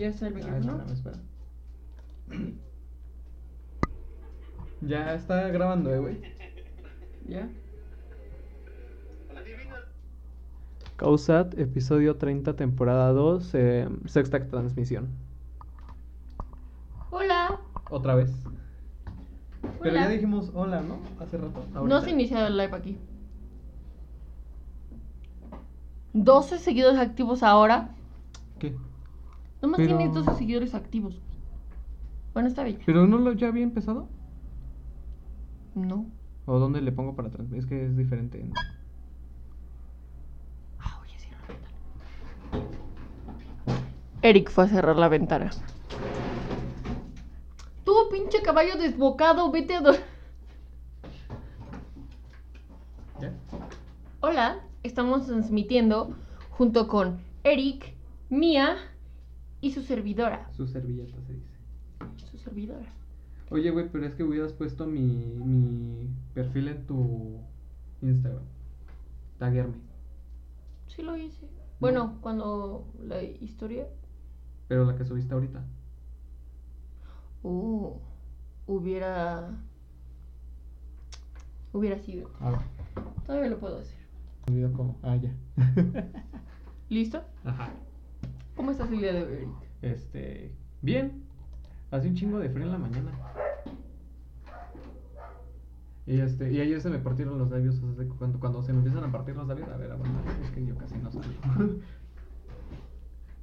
Ya está el Ah, micrófono. espérame, espera. Ya está grabando, eh, güey. Ya. Causat, episodio 30, temporada 2, eh, sexta transmisión. Hola. Otra vez. Pero Hola. ya dijimos hola, ¿no? Hace rato. No se ha iniciado el live aquí. 12 seguidores activos ahora. Nomás Pero- tienes 12 seguidores activos. Bueno, está bien. ¿Pero no lo ya había empezado? No. ¿O dónde le pongo para transmitir? Es que es diferente. ¿no? Ah, oye, cierra la ventana. Eric fue a cerrar la ventana. Tú, pinche caballo desbocado, vete a... dor- ¿Ya? Hola, estamos transmitiendo junto con Eric, Mía y su servidora. Su servilleta se dice. Su servidora. Oye, güey, pero es que hubieras puesto mi, mi perfil en tu Instagram. Taguearme. Sí lo hice. Bueno, cuando la historia... Pero la que subiste ahorita. Uh, hubiera... Hubiera sido. A ver. Todavía lo puedo hacer. Me olvidó cómo. Ah, ya. ¿Listo? Ajá. ¿Cómo estás el día de hoy, Eric? Este. Bien. Hace un chingo de frío en la mañana. Y este, y ayer se me partieron los labios. o sea, cuando, cuando se me empiezan a partir los labios, a ver, aguanta, es que yo casi no salgo.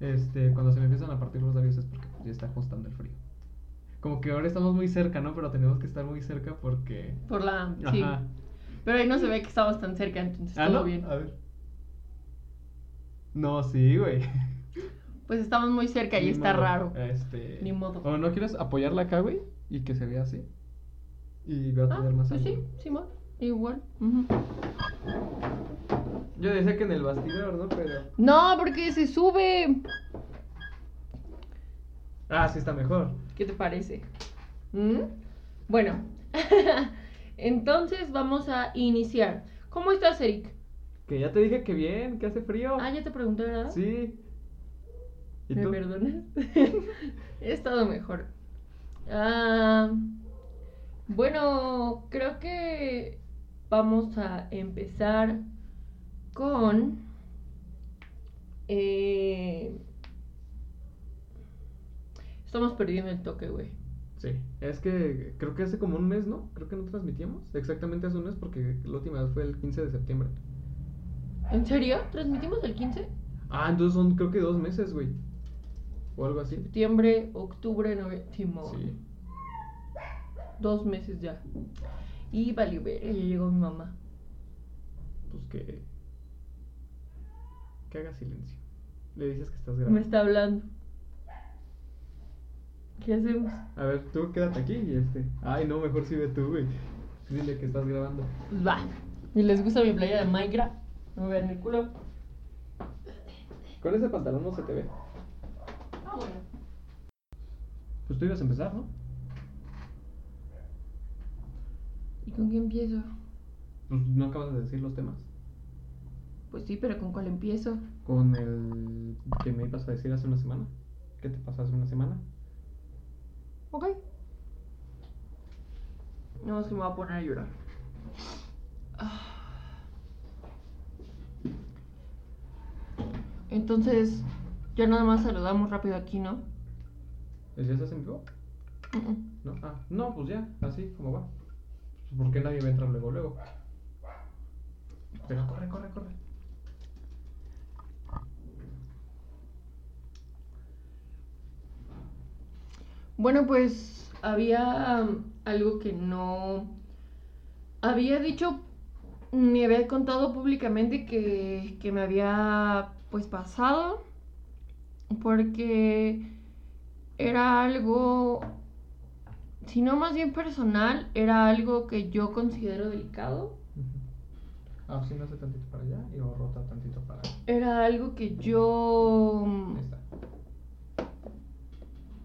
este, cuando se me empiezan a partir los labios es porque ya está ajustando el frío. Como que ahora estamos muy cerca, ¿no? Pero tenemos que estar muy cerca porque. Por la... Sí. Pero ahí no se ve que estamos tan cerca, entonces Ah, todo ¿no? bien. A ver. No, sí, güey. Pues estamos muy cerca y Ni está modo, raro. Este. Ni modo. ¿O no quieres apoyarla acá, güey? Y que se vea así. Y va a Ah, tener más pues sí. Simón. Igual. Yo decía que en el bastidor, ¿no? Pero. No, porque se sube. Ah, sí está mejor. ¿Qué te parece? ¿Mm? Bueno, entonces vamos a iniciar. ¿Cómo estás, Eric? Que ya te dije que bien, que hace frío. Ah, ya te pregunté, ¿verdad? Sí. ¿Y ¿Me tú? perdonas? He estado mejor. Ah, bueno, creo que vamos a empezar con... eh, estamos perdiendo el toque, güey. Sí. Es que creo que hace como un mes, ¿no? Creo que no transmitíamos. Exactamente hace un mes porque la última vez fue el 15 de septiembre. ¿En serio? ¿Transmitimos el 15? Ah, entonces son creo que dos meses, güey. O algo así. Septiembre, octubre, noviembre. Sí. Dos meses ya. Y valió ver, ya llegó mi mamá. Pues que. Que haga silencio. Le dices que estás grabando. Me está hablando. ¿Qué hacemos? A ver, tú quédate aquí y este. Ay, no, mejor si ve tú, güey. Dile que estás grabando. Pues va. ¿Y les gusta mi playa de Minecraft? No me vean el culo. Con ese pantalón no se te ve. Ah, bueno. Pues tú ibas a empezar, ¿no? ¿Y con qué empiezo? Pues no acabas de decir los temas. Pues sí, pero ¿con cuál empiezo? Con el que me ibas a decir hace una semana. ¿Qué te pasó hace una semana? Ok. No, es que me voy a poner a llorar. Ah. Entonces, ya nada más saludamos rápido aquí, ¿no? ¿El ya estás en vivo? No, ah, no, pues ya, así como va. Pues ¿Por qué nadie va a entrar luego, luego? Pero corre, corre, corre. Bueno, pues había um, algo que no había dicho, me había contado públicamente que, que me había pues pasado, porque era algo, si no más bien personal, era algo que yo considero delicado, Ujú. Ah, pues sí, me hace tantito para allá y rota tantito para allá. era algo que yo, Ahí está.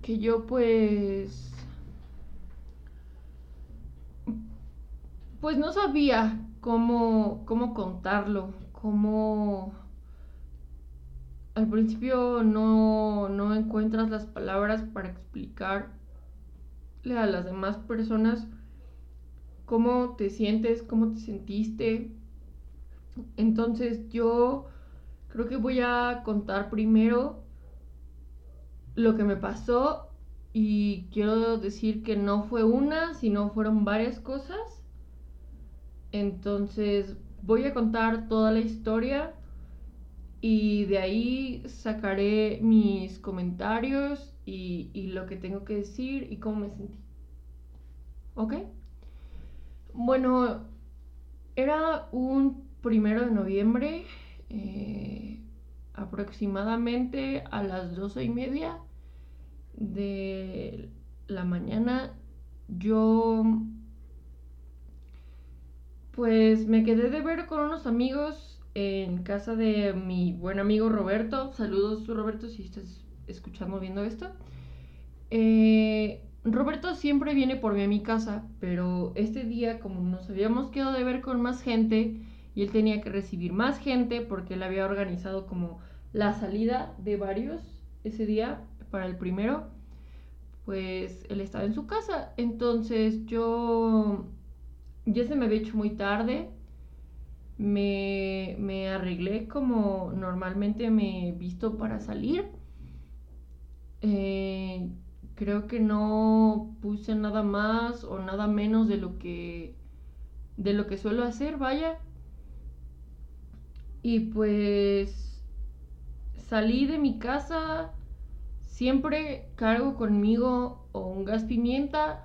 que yo pues pues no sabía cómo cómo contarlo, cómo al principio no, no encuentras las palabras para explicarle a las demás personas cómo te sientes, cómo te sentiste. Entonces yo creo que voy a contar primero lo que me pasó y quiero decir que no fue una, sino fueron varias cosas. Entonces voy a contar toda la historia y de ahí sacaré mis comentarios y, lo que tengo que decir y cómo me sentí. ¿Ok? Bueno, era un primero de noviembre, eh, aproximadamente a las doce y media de la mañana. Yo pues me quedé de ver con unos amigos en casa de mi buen amigo Roberto. Saludos Roberto si estás escuchando viendo esto. Eh, Roberto siempre viene por mí a mi casa, pero este día como nos habíamos quedado de ver con más gente y él tenía que recibir más gente porque él había organizado como la salida de varios ese día para el primero, pues él estaba en su casa. Entonces yo ya se me había hecho muy tarde. Me, me arreglé como normalmente me he visto para salir. Eh, creo que no puse nada más o nada menos de lo que de lo que suelo hacer, vaya. Y pues salí de mi casa, siempre cargo conmigo o un gas pimienta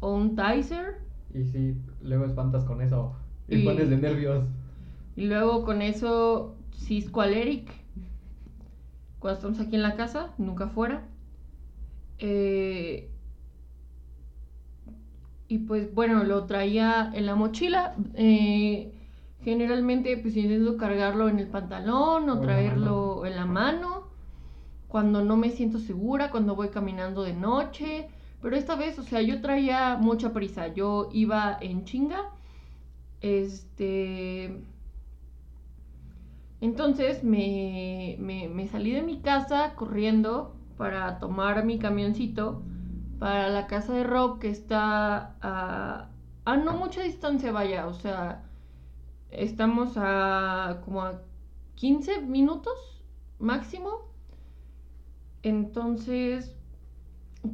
o, un Tizer. Y sí, luego espantas con eso y, pones de nervios. Y luego con eso Cisco Aleric. Cuando estamos aquí en la casa, nunca fuera. Eh, y pues bueno, lo traía en la mochila. Eh, generalmente pues intento cargarlo en el pantalón o, traerlo en la mano. Cuando no me siento segura, cuando voy caminando de noche. Pero esta vez, o sea, yo traía mucha prisa. Yo iba en chinga. Este... Entonces me, me salí de mi casa corriendo para tomar mi camioncito para la casa de Rob que está a, a no mucha distancia, vaya, o sea, estamos a como a 15 minutos máximo. Entonces,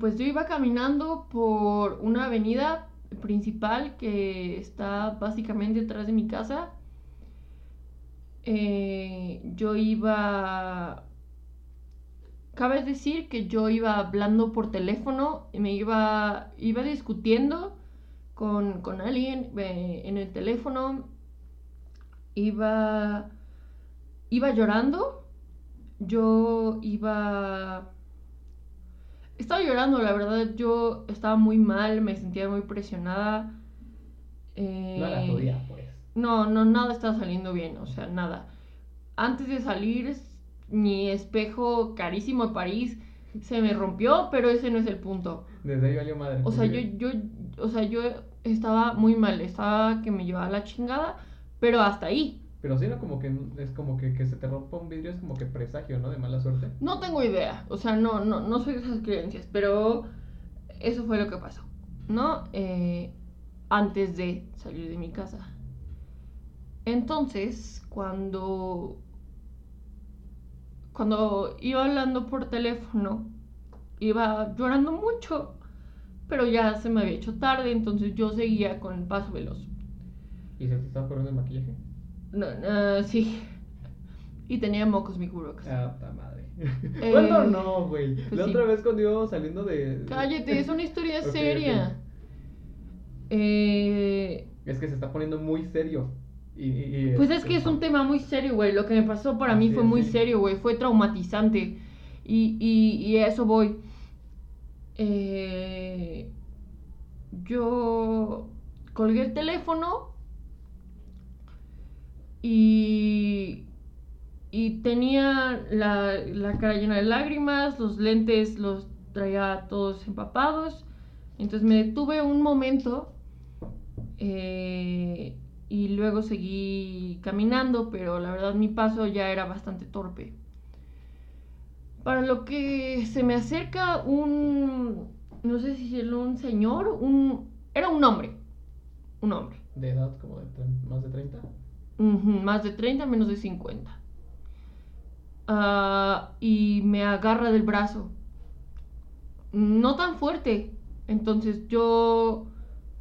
pues yo iba caminando por una avenida principal que está básicamente detrás de mi casa. Eh, yo iba cabe decir que yo iba hablando por teléfono y me iba, iba discutiendo con, alguien eh, en el teléfono, iba, iba llorando, yo iba... Estaba llorando, la verdad, yo estaba muy mal, me sentía muy presionada. Eh, no era tu día. No, no, nada estaba saliendo bien, o sea, nada. Antes de salir mi espejo carísimo de París se me rompió, pero ese no es el punto. Desde ahí valió madre. O sea, yo, yo, o sea, yo estaba muy mal, estaba que me llevaba la chingada, pero hasta ahí. Pero sí, no como que es como que, que se te rompa un vidrio, es como que presagio, ¿no? De mala suerte. No tengo idea, o sea, no, no, no soy de esas creencias, pero eso fue lo que pasó, ¿no? Eh, antes de salir de mi casa. Entonces, cuando cuando iba hablando por teléfono, iba llorando mucho, pero ya se me había hecho tarde, entonces yo seguía con el paso veloz. ¿Y se te estaba corriendo el maquillaje? No, no, sí. Y tenía mocos mi curox. Ah, puta madre. Eh, ¿Cuándo no, güey? Pues la otra vez cuando íbamos saliendo de. Cállate, es una historia seria. Eh... Es que se está poniendo muy serio pues es que es un tema muy serio, güey. Lo que me pasó para mí fue muy serio, güey. Fue traumatizante. Y, y, a eso voy. Eh, yo colgué el teléfono y, y tenía la, la cara llena de lágrimas, los lentes los traía todos empapados. Entonces me detuve un momento eh, y luego seguí caminando, pero la verdad mi paso ya era bastante torpe. Para lo que se me acerca un, no sé si era un señor, un, era un hombre, un hombre. ¿De edad como de más de 30? Ujú, más de 30, menos de 50. Ah, y me agarra del brazo. No tan fuerte. Entonces yo...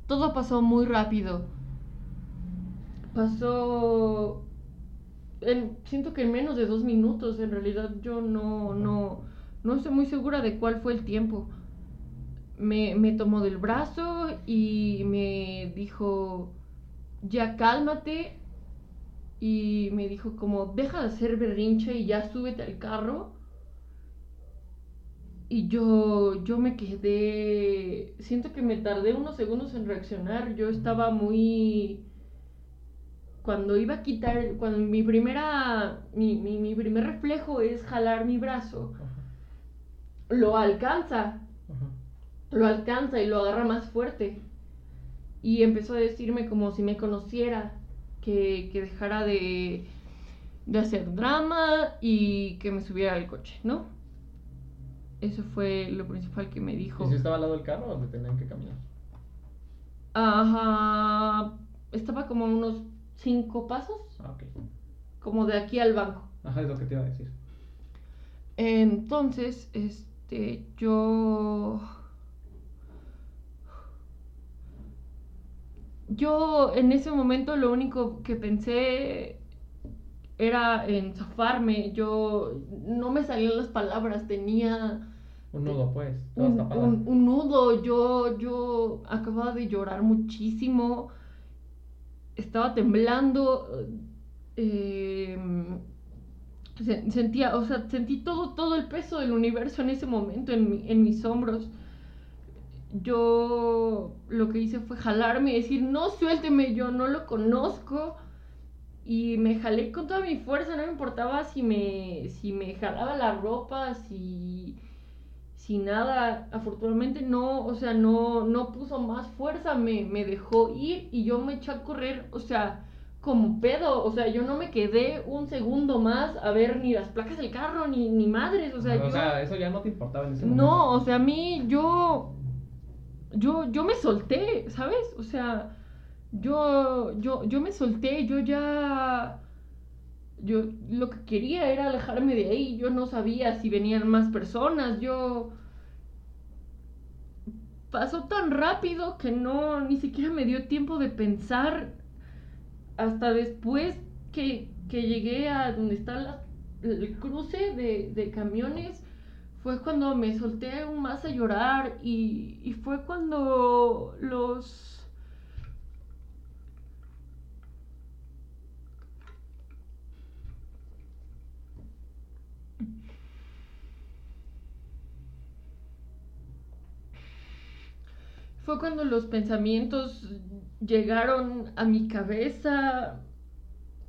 Todo pasó muy rápido. Pasó... en- siento que en menos de dos minutos. En realidad yo no, no, no estoy muy segura de cuál fue el tiempo. Me, me tomó del brazo y me dijo, ya cálmate. Y me dijo como, deja de hacer berrinche y ya súbete al carro. Y yo, yo me quedé, siento que me tardé unos segundos en reaccionar. Yo estaba muy... Cuando iba a quitar, cuando mi primera, mi, mi, mi primer reflejo es jalar mi brazo, lo alcanza, lo alcanza y lo agarra más fuerte. Y empezó a decirme como si me conociera, que, que dejara de, de hacer drama y que me subiera al coche, ¿no? Eso fue lo principal que me dijo. ¿Y si estaba al lado del carro o tenían que caminar? Ajá, estaba como unos cinco pasos, Ah, ok. como de aquí al banco. Ajá, es lo que te iba a decir. Entonces, este, yo... Yo en ese momento lo único que pensé era en zafarme. Yo no me salían las palabras, tenía Un nudo, pues. Un, un- un nudo. Yo, yo acababa de llorar muchísimo. Estaba temblando. eh, se- sentía, o sea, sentí todo, todo el peso del universo en ese momento en, mi- en mis hombros. Yo lo que hice fue jalarme y decir, no, suélteme, yo no lo conozco. Y me jalé con toda mi fuerza, no me importaba si me, si me jalaba la ropa, si, si nada. Afortunadamente no, o sea, no, no puso más fuerza, me, me dejó ir y yo me eché a correr, o sea, como pedo. O sea, yo no me quedé un segundo más a ver ni las placas del carro, ni, ni madres, o sea, o yo... sea, eso ya no te importaba en ese momento. No, o sea, a mí yo yo yo me solté, ¿sabes? O sea, yo yo yo me solté, yo ya yo lo que quería era alejarme de ahí, yo no sabía si venían más personas, yo pasó tan rápido que no ni siquiera me dio tiempo de pensar hasta después que, que llegué a donde está la- el cruce de, de camiones fue cuando me solté aún más a llorar y, y fue cuando los... Fue cuando los pensamientos llegaron a mi cabeza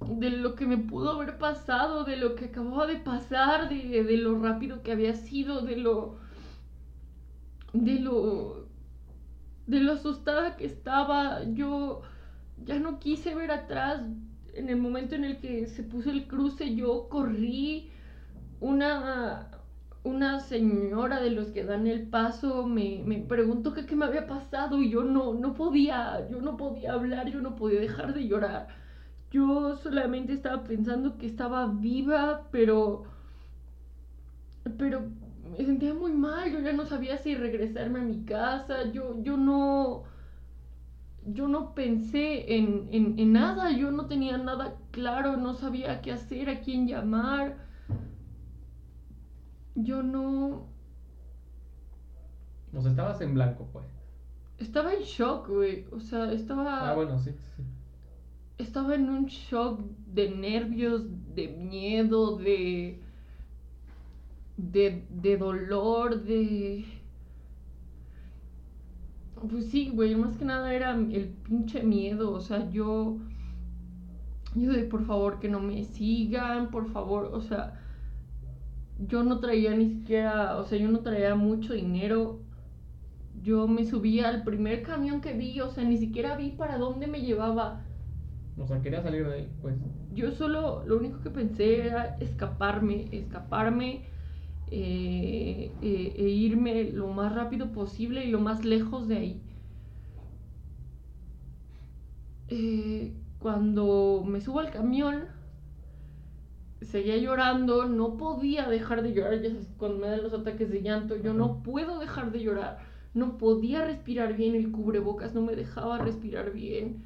de lo que me pudo haber pasado, de lo que acababa de pasar, de, lo rápido que había sido, de lo. de lo. de lo asustada que estaba. Yo ya no quise ver atrás. En el momento en el que se puso el cruce, yo corrí. Una. Una señora de los que dan el paso me, me preguntó qué me había pasado y yo no, no podía, yo no podía hablar, yo no podía dejar de llorar. Yo solamente estaba pensando que estaba viva, pero. Pero me sentía muy mal. Yo ya no sabía si regresarme a mi casa. Yo, yo no. Yo no pensé en, en, en nada. Yo no tenía nada claro. No sabía qué hacer, a quién llamar. Yo no. O sea, estabas en blanco, pues. Estaba en shock, güey. O sea, estaba. Ah, bueno, sí, sí. estaba en un shock de nervios, de miedo, de. de, de dolor, de. Pues sí, güey, más que nada era el pinche miedo. O sea, yo. Yo de por favor que no me sigan, por favor, o sea. Yo no traía ni siquiera, o sea, yo no traía mucho dinero. Yo me subí al primer camión que vi, o sea, ni siquiera vi para dónde me llevaba. O sea, quería salir de ahí, pues. Yo solo, lo único que pensé era escaparme, escaparme. eh, eh, e irme lo más rápido posible y lo más lejos de ahí. Eh, cuando me subo al camión, seguía llorando, no podía dejar de llorar, ya sabes, cuando me dan los ataques de llanto, yo no puedo dejar de llorar, no podía respirar bien, el cubrebocas no me dejaba respirar bien,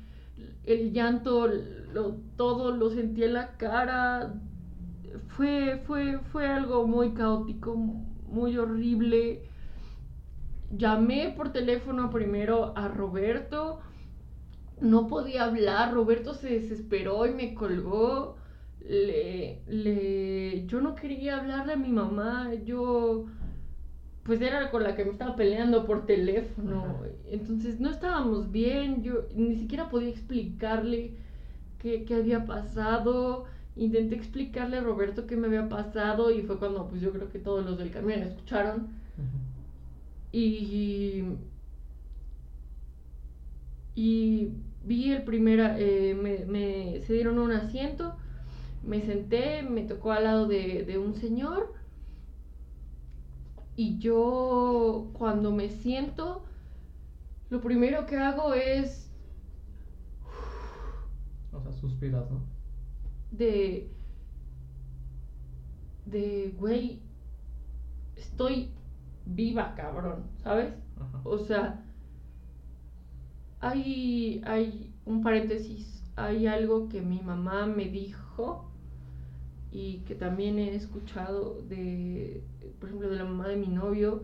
el llanto, lo, todo lo sentía en la cara, fue, fue, fue algo muy caótico, muy horrible. Llamé por teléfono primero a Roberto, no podía hablar, Roberto se desesperó y me colgó. Le, le, yo no quería hablarle a mi mamá, yo pues era con la que me estaba peleando por teléfono, entonces no estábamos bien, yo ni siquiera podía explicarle qué, qué había pasado, intenté explicarle a Roberto qué me había pasado y fue cuando pues yo creo que todos los del camión escucharon. Y y vi el primer, eh, me, me, se dieron un asiento, me senté, me tocó al lado de, de un señor y yo cuando me siento, lo primero que hago es... O sea, suspiras, ¿no? De... De, güey, estoy viva, cabrón, ¿sabes? Ajá. O sea, hay, hay un paréntesis, hay algo que mi mamá me dijo y que también he escuchado de, por ejemplo, de la mamá de mi novio,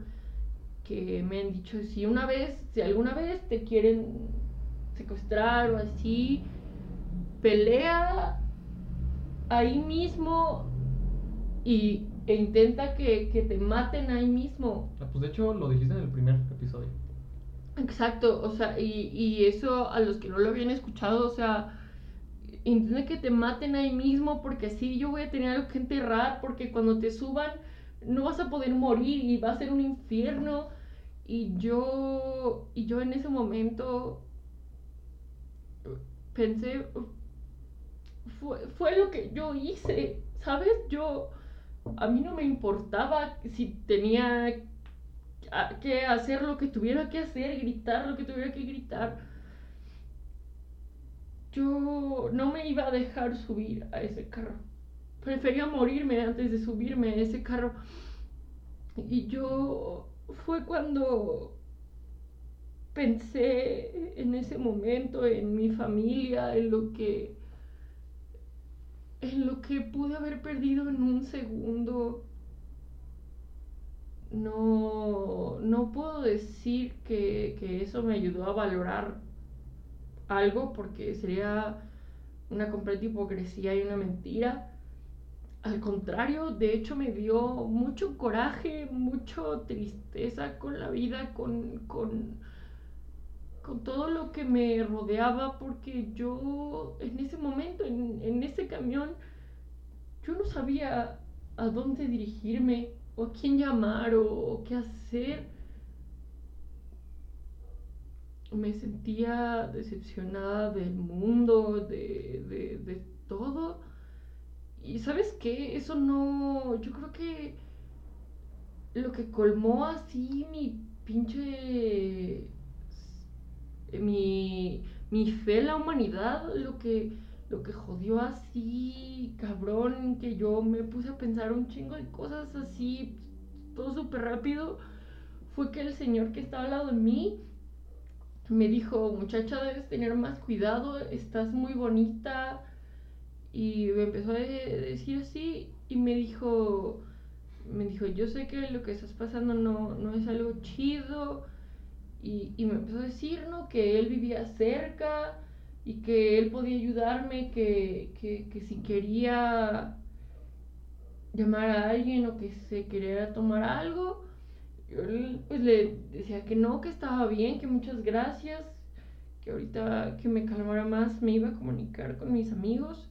que me han dicho, si una vez, si alguna vez te quieren secuestrar o así, pelea ahí mismo y, e intenta que, que te maten ahí mismo. Ah, Pues de hecho lo dijiste en el primer episodio. Exacto, o sea, y, y eso a los que no lo habían escuchado, o sea, intenta que te maten ahí mismo porque así yo voy a tener algo que enterrar porque cuando te suban no vas a poder morir y va a ser un infierno y yo y yo en ese momento pensé fue, fue lo que yo hice, ¿sabes? Yo a mí no me importaba si tenía que hacer lo que tuviera que hacer, gritar lo que tuviera que gritar. Yo no me iba a dejar subir a ese carro. Prefería morirme antes de subirme a ese carro. Y yo fue cuando pensé en ese momento en mi familia, en lo que en lo que pude haber perdido en un segundo no, no puedo decir que, que eso me ayudó a valorar algo porque sería una completa hipocresía y una mentira. Al contrario, de hecho me dio mucho coraje, mucho tristeza con la vida, con, con, con todo lo que me rodeaba, porque yo en ese momento, en, en ese camión, yo no sabía a dónde dirigirme, o a quién llamar, o, o qué hacer. Me sentía decepcionada del mundo, de, de, de todo. Y sabes qué, eso no, yo creo que lo que colmó así mi pinche, mi, mi fe en la humanidad, lo que, lo que jodió así, cabrón, que yo me puse a pensar un chingo de cosas así, todo súper rápido, fue que el señor que estaba al lado de mí me dijo, muchacha, debes tener más cuidado, estás muy bonita. Y me empezó a de- decir así y me dijo, me dijo, yo sé que lo que estás pasando no, no es algo chido. Y, y me empezó a decir, ¿no? Que él vivía cerca y que él podía ayudarme, que, que, que si quería llamar a alguien o que se quería tomar algo, yo pues le decía que no, que estaba bien, que muchas gracias, que ahorita que me calmara más me iba a comunicar con mis amigos.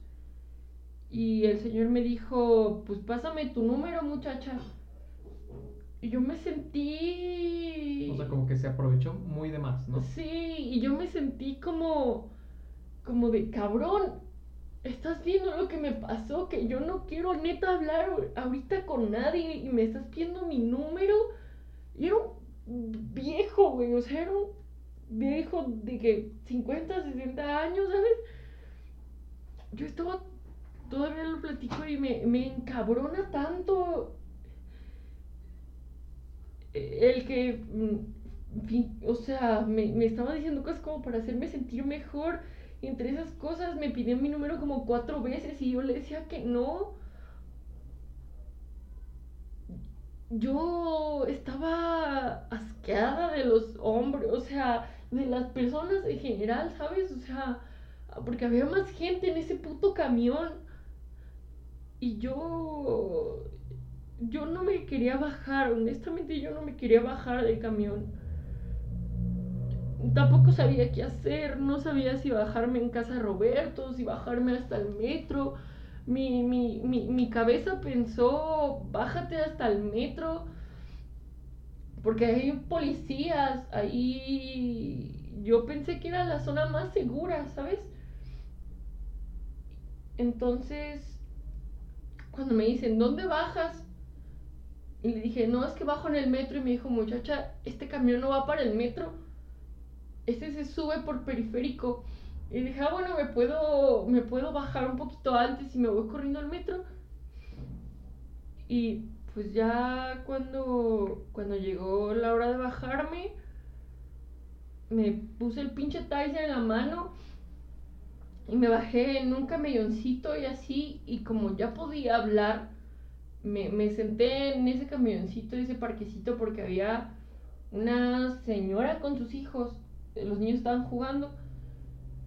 Y el señor me dijo, pues pásame tu número, muchacha. Y yo me sentí... O sea, como que se aprovechó muy de más, ¿no? Sí, y yo me sentí como, como de cabrón. estás viendo lo que me pasó, que yo no quiero neta hablar ahorita con nadie y me estás pidiendo mi número. Y era un viejo, güey, o sea, era un viejo de que 50, 60 años, ¿sabes? Yo estaba, todavía lo platico y me, me encabrona tanto el que, mm, o sea, me, me estaba diciendo cosas como para hacerme sentir mejor entre esas cosas me pidió mi número como cuatro veces y yo le decía que no. Yo estaba asqueada de los hombres, o sea, de las personas en general, ¿sabes? O sea, porque había más gente en ese puto camión. Y yo yo no me quería bajar, honestamente yo no me quería bajar del camión tampoco sabía qué hacer, no sabía si bajarme en casa Roberto, si bajarme hasta el metro. Mi, mi, mi, mi cabeza pensó, bájate hasta el metro, porque hay policías, ahí yo pensé que era la zona más segura, ¿sabes? Entonces, cuando me dicen, ¿dónde bajas? Y le dije, no, es que bajo en el metro y me dijo, muchacha, este camión no va para el metro este se sube por periférico. Y dije, ah, bueno, me puedo, me puedo bajar un poquito antes y me voy corriendo al metro. Y pues ya cuando, cuando llegó la hora de bajarme, me puse el pinche Tyser en la mano y me bajé en un camioncito y así. Y como ya podía hablar, me, me senté en ese camioncito, ese parquecito, porque había una señora con sus hijos los niños estaban jugando.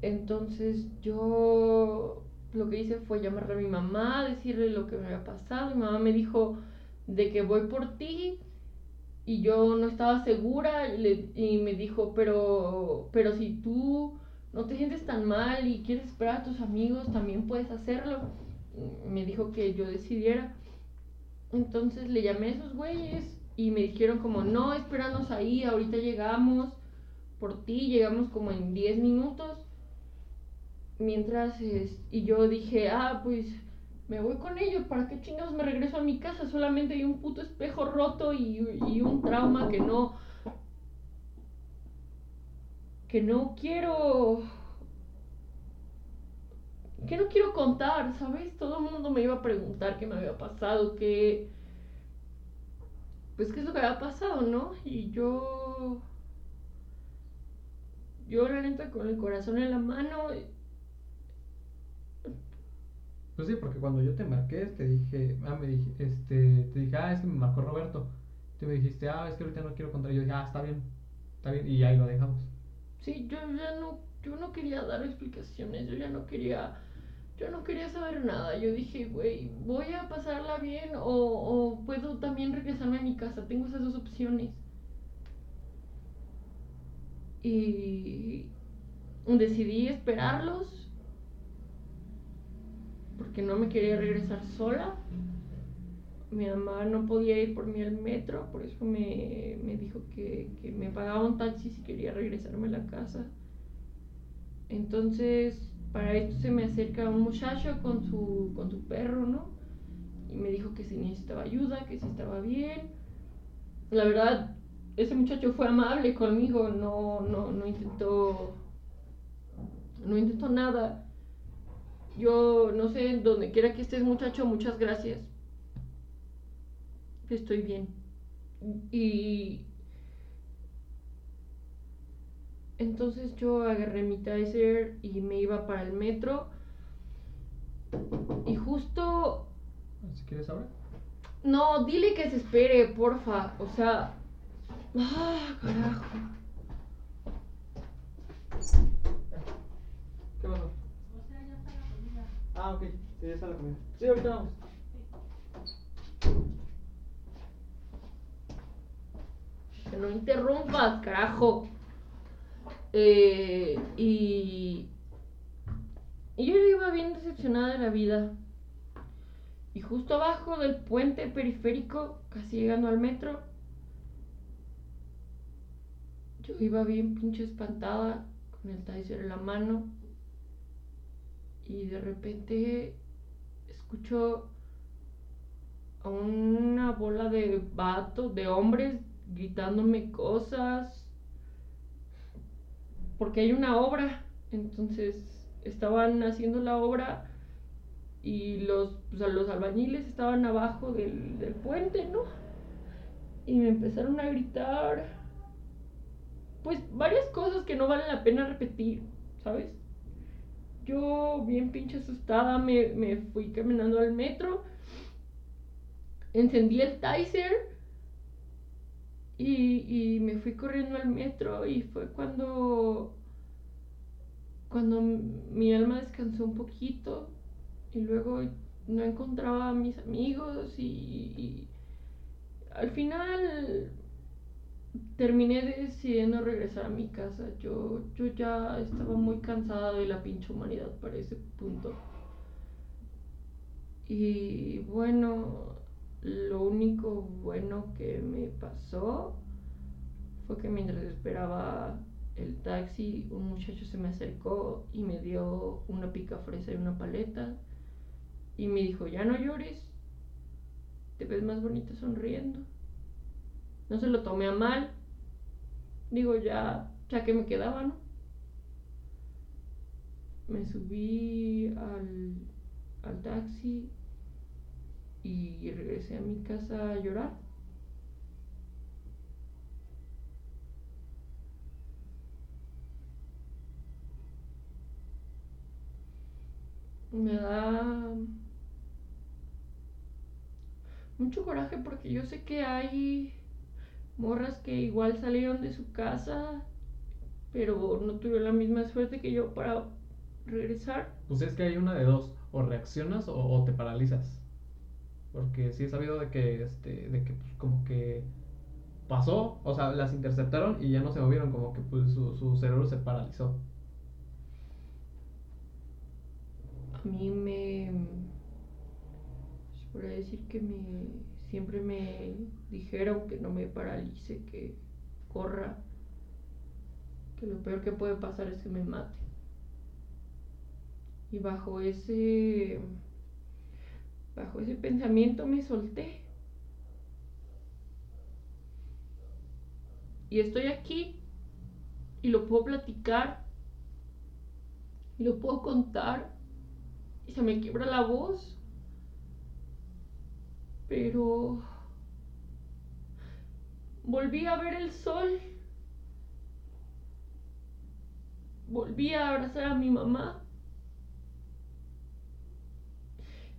Entonces yo lo que hice fue llamarle a mi mamá, decirle lo que me había pasado. Mi mamá me dijo de que voy por ti y yo no estaba segura y, me dijo, pero, pero si tú no te sientes tan mal y quieres esperar a tus amigos, también puedes hacerlo. Me dijo que yo decidiera. Entonces le llamé a esos güeyes y me dijeron como, no, espéranos ahí, ahorita llegamos por ti, llegamos como en 10 minutos. Mientras, y yo dije, ah, pues me voy con ellos, ¿para qué chingados me regreso a mi casa? Solamente hay un puto espejo roto y, y un trauma que no, que no quiero, que no quiero contar, ¿sabes? Todo el mundo me iba a preguntar qué me había pasado, qué, pues qué es lo que había pasado, ¿no? Y yo yo la con el corazón en la mano. Pues sí, porque cuando yo te marqué, te dije, ah, me dije, este, te dije, ah, es que me marcó Roberto. Tú me dijiste, ah, es que ahorita no quiero contar. Yo dije, ah, está bien, está bien, y ahí lo dejamos. Sí, yo ya no, yo no quería dar explicaciones, yo ya no quería, yo no quería saber nada. Yo dije, güey, voy a pasarla bien o, o puedo también regresarme a mi casa. Tengo esas dos opciones y decidí esperarlos porque no me quería regresar sola. Mi mamá no podía ir por mí al metro, por eso me, dijo que, me pagaba un taxi si quería regresarme a la casa. Entonces, para esto se me acerca un muchacho con su, con su perro, ¿no? Y me dijo que si necesitaba ayuda, que si estaba bien. La verdad, ese muchacho fue amable conmigo, no, no, no intentó, no intentó nada. Yo no sé, donde quiera que estés muchacho, muchas gracias. Estoy bien. Y entonces yo agarré mi taser y me iba para el metro. Y justo... ¿Si quieres ahora? No, dile que se espere, porfa. O sea, Ah, carajo. ¿Qué pasó? O sea, ya está la comida. Ah, ok. Sí, está la comida. Sí, ahorita vamos. Que no interrumpas, carajo. Eh, y. Y yo iba bien decepcionada de la vida. Y justo abajo del puente periférico, casi llegando al metro, Yo iba bien pinche espantada con el taser en la mano y de repente escucho a una bola de vatos, de hombres gritándome cosas porque hay una obra, entonces estaban haciendo la obra y los, sea, los albañiles estaban abajo del, del puente, ¿no? Y me empezaron a gritar, pues varias cosas que no vale la pena repetir, ¿sabes? Yo, bien pinche asustada, me, me fui caminando al metro, encendí el Tizer y, y me fui corriendo al metro y fue cuando, cuando mi alma descansó un poquito y luego no encontraba a mis amigos y, y al final terminé decidiendo regresar a mi casa. Yo, yo ya estaba muy cansada de la pinche humanidad para ese punto. Y bueno, lo único bueno que me pasó fue que mientras esperaba el taxi, un muchacho se me acercó y me dio una pica fresa y una paleta. Y me dijo, ya no llores, te ves más bonita sonriendo. No se lo tomé a mal. Digo, ya, ya que me quedaba, ¿no? Me subí al, al taxi y regresé a mi casa a llorar. Me da mucho coraje porque yo sé que hay morras que igual salieron de su casa, pero no tuvieron la misma suerte que yo para regresar. Pues es que hay una de dos, o reaccionas o, o te paralizas. Porque sí he sabido de que, este, de que pues, como que pasó, o sea, las interceptaron y ya no se movieron, como que pues su, su cerebro se paralizó. A mí me... Se podría decir que me... Siempre me dijeron que no me paralice, que corra, que lo peor que puede pasar es que me mate. Y bajo ese... Bajo ese pensamiento me solté. Y estoy aquí y lo puedo platicar y lo puedo contar y se me quiebra la voz. Pero volví a ver el sol. Volví a abrazar a mi mamá.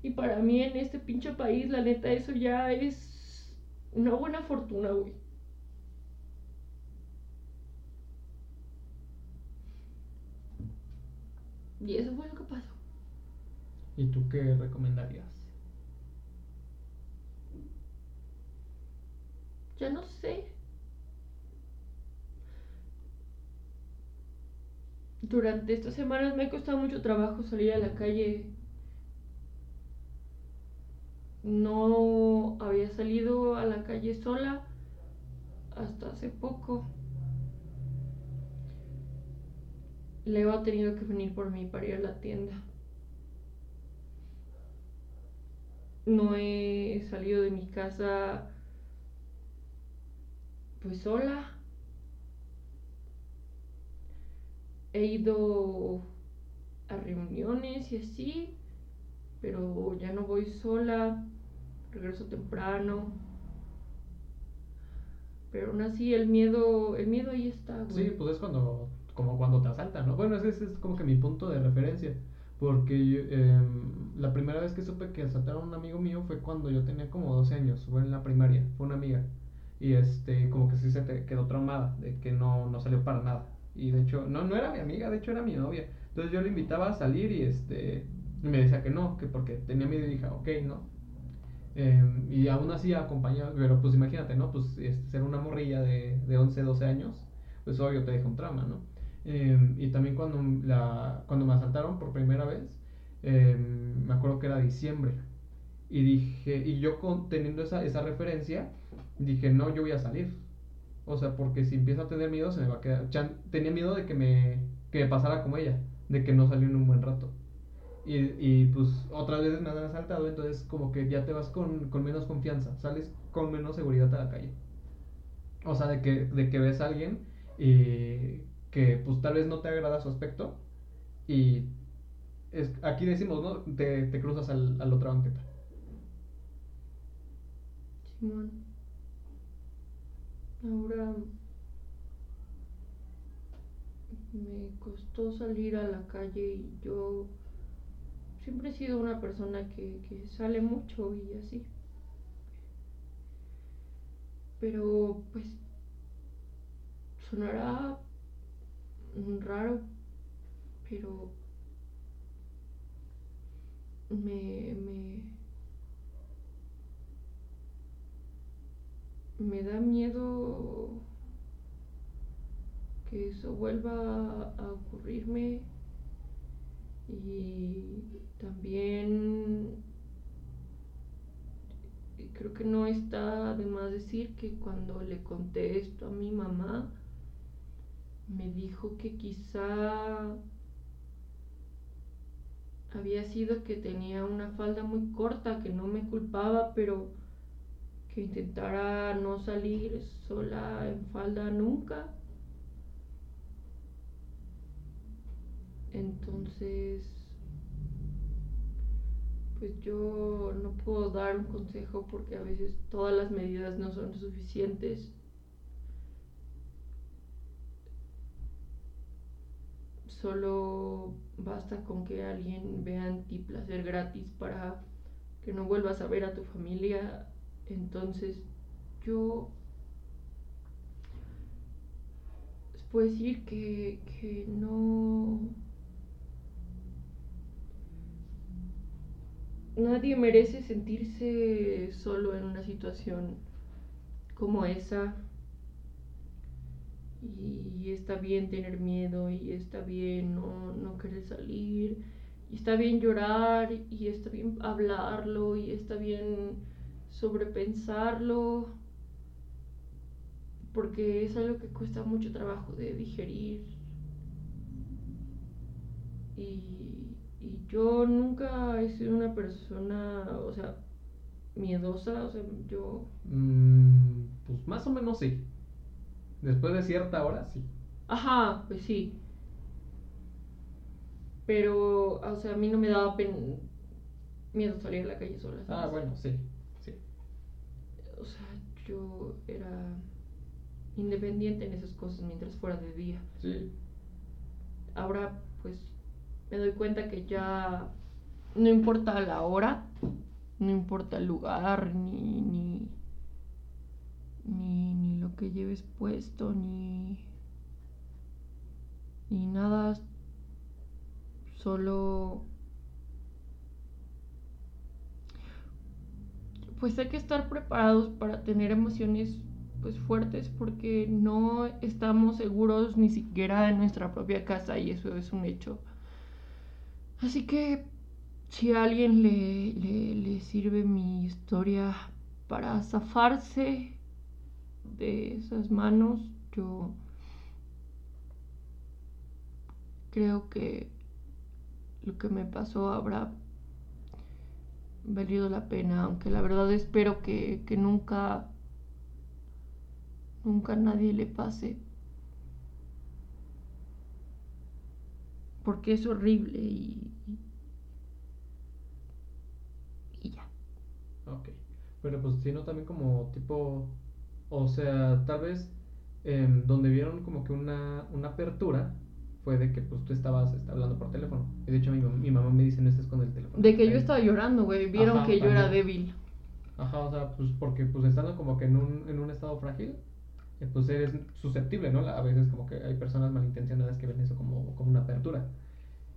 Y para mí en este pinche país, la neta, eso ya es una buena fortuna, güey. Y eso fue lo que pasó. ¿Y tú qué recomendarías? Ya no sé. Durante estas semanas me ha costado mucho trabajo salir a la calle. No había salido a la calle sola hasta hace poco. Leo ha tenido que venir por mí para ir a la tienda. No he salido de mi casa pues sola. He ido a reuniones y así, pero ya no voy sola, regreso temprano. Pero aún así el miedo, el miedo ahí está, güey. Sí, pues es cuando, como cuando te asaltan, ¿no? Bueno, ese, es como que mi punto de referencia. Porque em, la primera vez que supe que asaltaron a un amigo mío fue cuando yo tenía como 12 años, fue en la primaria, fue una amiga. Y este, como que sí se quedó traumada, de que no, no salió para nada. Y de hecho, no, no era mi amiga, de hecho era mi novia. Entonces yo le invitaba a salir y este, me decía que no, que porque tenía miedo y dije, ok, no. Em, y aún así acompañaba, pero pues imagínate, ¿no? Pues este, ser una morrilla de, de 11, 12 años, pues obvio te deja un trauma, ¿no? Em, y también cuando, la, cuando me asaltaron por primera vez, em, me acuerdo que era diciembre. Y dije, y yo con, teniendo esa, esa referencia, dije, no, yo voy a salir. O sea, porque si empiezo a tener miedo, se me va a quedar. Tenía miedo de que me, que me pasara como ella, de que no salió en un buen rato. Y, y pues otras veces me han asaltado, entonces como que ya te vas con, con menos confianza, sales con menos seguridad a la calle. O sea, de que, de que ves a alguien y que pues tal vez no te agrada su aspecto y es, aquí decimos, ¿no? Te, te cruzas al, a la otra banqueta. Simón. Ahora me costó salir a la calle y yo siempre he sido una persona que, que sale mucho y así. Pero pues sonará raro, pero me, me, me da miedo que eso vuelva a ocurrirme y también creo que no está de más decir que cuando le conté esto a mi mamá me dijo que quizá había sido que tenía una falda muy corta, que no me culpaba, pero que intentara no salir sola en falda nunca. Entonces, pues yo no puedo dar un consejo porque a veces todas las medidas no son suficientes. Solo basta con que alguien vea en ti placer gratis para que no vuelvas a ver a tu familia. Entonces yo puedo decir que, que no... Nadie merece sentirse solo en una situación como esa. Y está bien tener miedo y está bien no, no querer salir y está bien llorar y está bien hablarlo y está bien sobrepensarlo porque es algo que cuesta mucho trabajo de digerir y, y yo nunca he sido una persona, o sea, miedosa, o sea, yo... Mm, pues más o menos sí. Después de cierta hora, sí. Ajá, pues sí. Pero, o sea, a mí no me daba pen- miedo salir a la calle sola. Ah, bueno, sí. O sea, yo era independiente en esas cosas mientras fuera de día. Sí. Ahora, pues, me doy cuenta que ya no importa la hora, no importa el lugar, ni, ni, ni, ni lo que lleves puesto, ni, ni nada, solo... Pues hay que estar preparados para tener emociones pues fuertes porque no estamos seguros ni siquiera en nuestra propia casa y eso es un hecho. Así que si a alguien le, le, le sirve mi historia para zafarse de esas manos, yo creo que lo que me pasó habrá valido la pena, aunque la verdad espero que, que nunca, nunca nadie le pase. Porque es horrible y, y ya. Ok. Pero pues sino también como tipo, o sea, tal vez em, donde vieron como que una, una apertura fue de que pues tú estabas este, hablando por teléfono. Y de hecho mi, mi mamá me dice no estés con el teléfono. De que yo ahí". estaba llorando, güey. Vieron Ajá, que yo era también. débil. Ajá, o sea, pues porque pues estando como que en un, en un estado frágil, eh, pues eres susceptible, ¿no? A veces como que hay personas malintencionadas que ven eso como, como una apertura.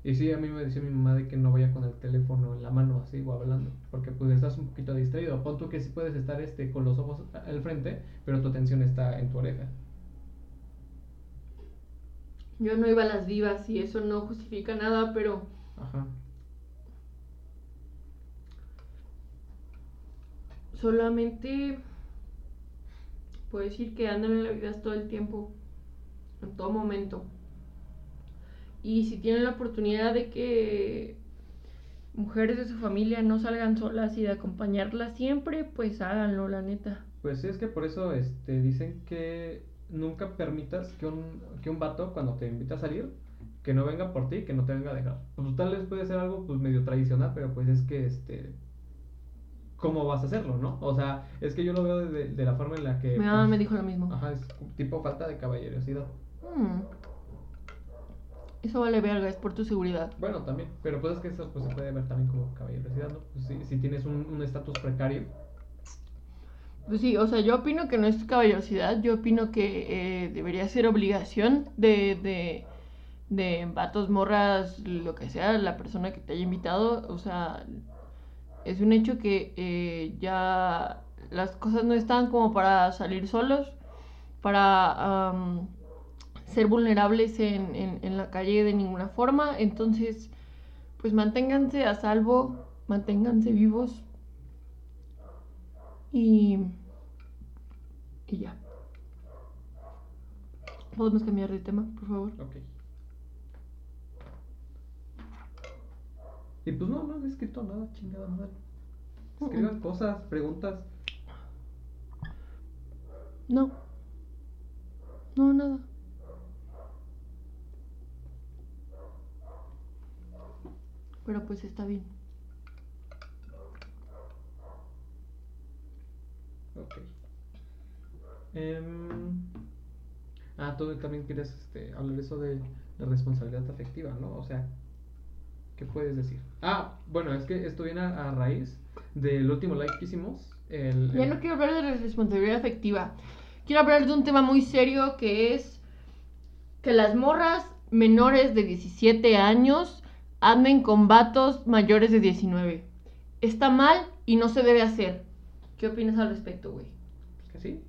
Y sí, a mí me decía mi mamá de que no vaya con el teléfono en la mano así o hablando, porque pues estás un poquito distraído. Pon tú que sí puedes estar este, con los ojos al frente, pero tu atención está en tu oreja. Yo no iba a las divas y eso no justifica nada, pero Ajá. solamente puedo decir que andan en la vida todo el tiempo, en todo momento. Y si tienen la oportunidad de que mujeres de su familia no salgan solas y de acompañarlas siempre, pues háganlo, la neta. Pues sí, es que por eso este, dicen que nunca permitas que un, que un vato cuando te invita a salir, que no venga por ti, que no te venga a dejar. Pues tal vez puede ser algo pues medio tradicional, pero pues es que este cómo vas a hacerlo, ¿no? O sea, es que yo lo veo de, de la forma en la que Mi mamá pues, me dijo lo mismo. Ajá, es tipo falta de caballerosidad. Mm. Eso vale verga, es por tu seguridad. Bueno, también, pero pues es que eso pues, se puede ver también como caballerosidad, ¿no? Pues si, si tienes un un estatus precario, Pues sí, o sea, yo opino que no es caballerosidad, yo opino que eh, debería ser obligación de, de, de vatos, morras, lo que sea, la persona que te haya invitado, o sea, es un hecho que eh, ya las cosas no están como para salir solos, para ser vulnerables en, en, en la calle de ninguna forma, entonces, pues manténganse a salvo, manténganse vivos. Y, y ya. ¿Podemos cambiar de tema, por favor? ok. Y pues no, no he escrito nada, chingada madre. Escriban cosas, preguntas. No. No, nada. Pero pues está bien. Ok. Em, ah, tú también quieres este, hablar eso de la responsabilidad afectiva, ¿no? O sea, ¿qué puedes decir? Ah, bueno, es que esto viene a, a raíz del último live que hicimos. El, Ya el- no quiero hablar de la responsabilidad afectiva. Quiero hablar de un tema muy serio que es que las morras menores de 17 años anden con vatos mayores de 19. Está mal y no se debe hacer. ¿Qué opinas al respecto, güey? ¿Que sí?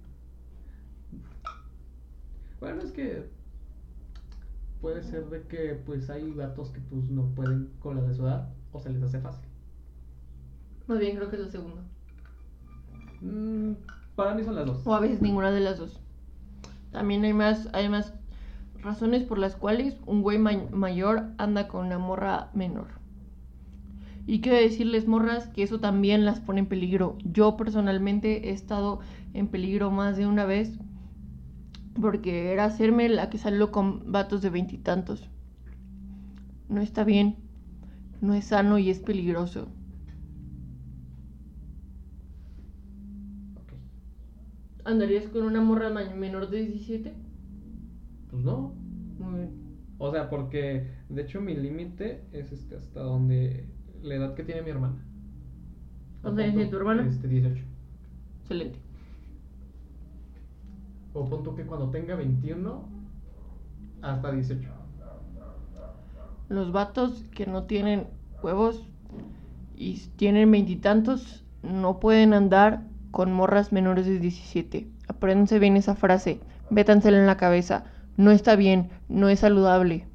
Bueno, es que puede ser de que pues hay gatos que pues no pueden con la de su edad o se les hace fácil. Más bien creo que es lo segundo. Mm, para mí son las dos. O a veces ninguna de las dos. También hay más, hay más razones por las cuales un güey ma- mayor anda con una morra menor. Y quiero decirles, morras, que eso también las pone en peligro. Yo personalmente he estado en peligro más de una vez porque era hacerme la que salió con vatos de veintitantos. No está bien, no es sano y es peligroso. Ok. ¿Andarías con una morra menor de 17? Pues no. Muy bien. O sea, porque de hecho mi límite es este hasta donde la edad que tiene mi hermana. ¿Cuántos años tiene tu hermana? Este 18. Excelente. O punto que cuando tenga 21 hasta 18. Los vatos que no tienen huevos y tienen veintitantos no pueden andar con morras menores de 17. Apréndanse bien esa frase, vétansela en la cabeza. No está bien, no es saludable.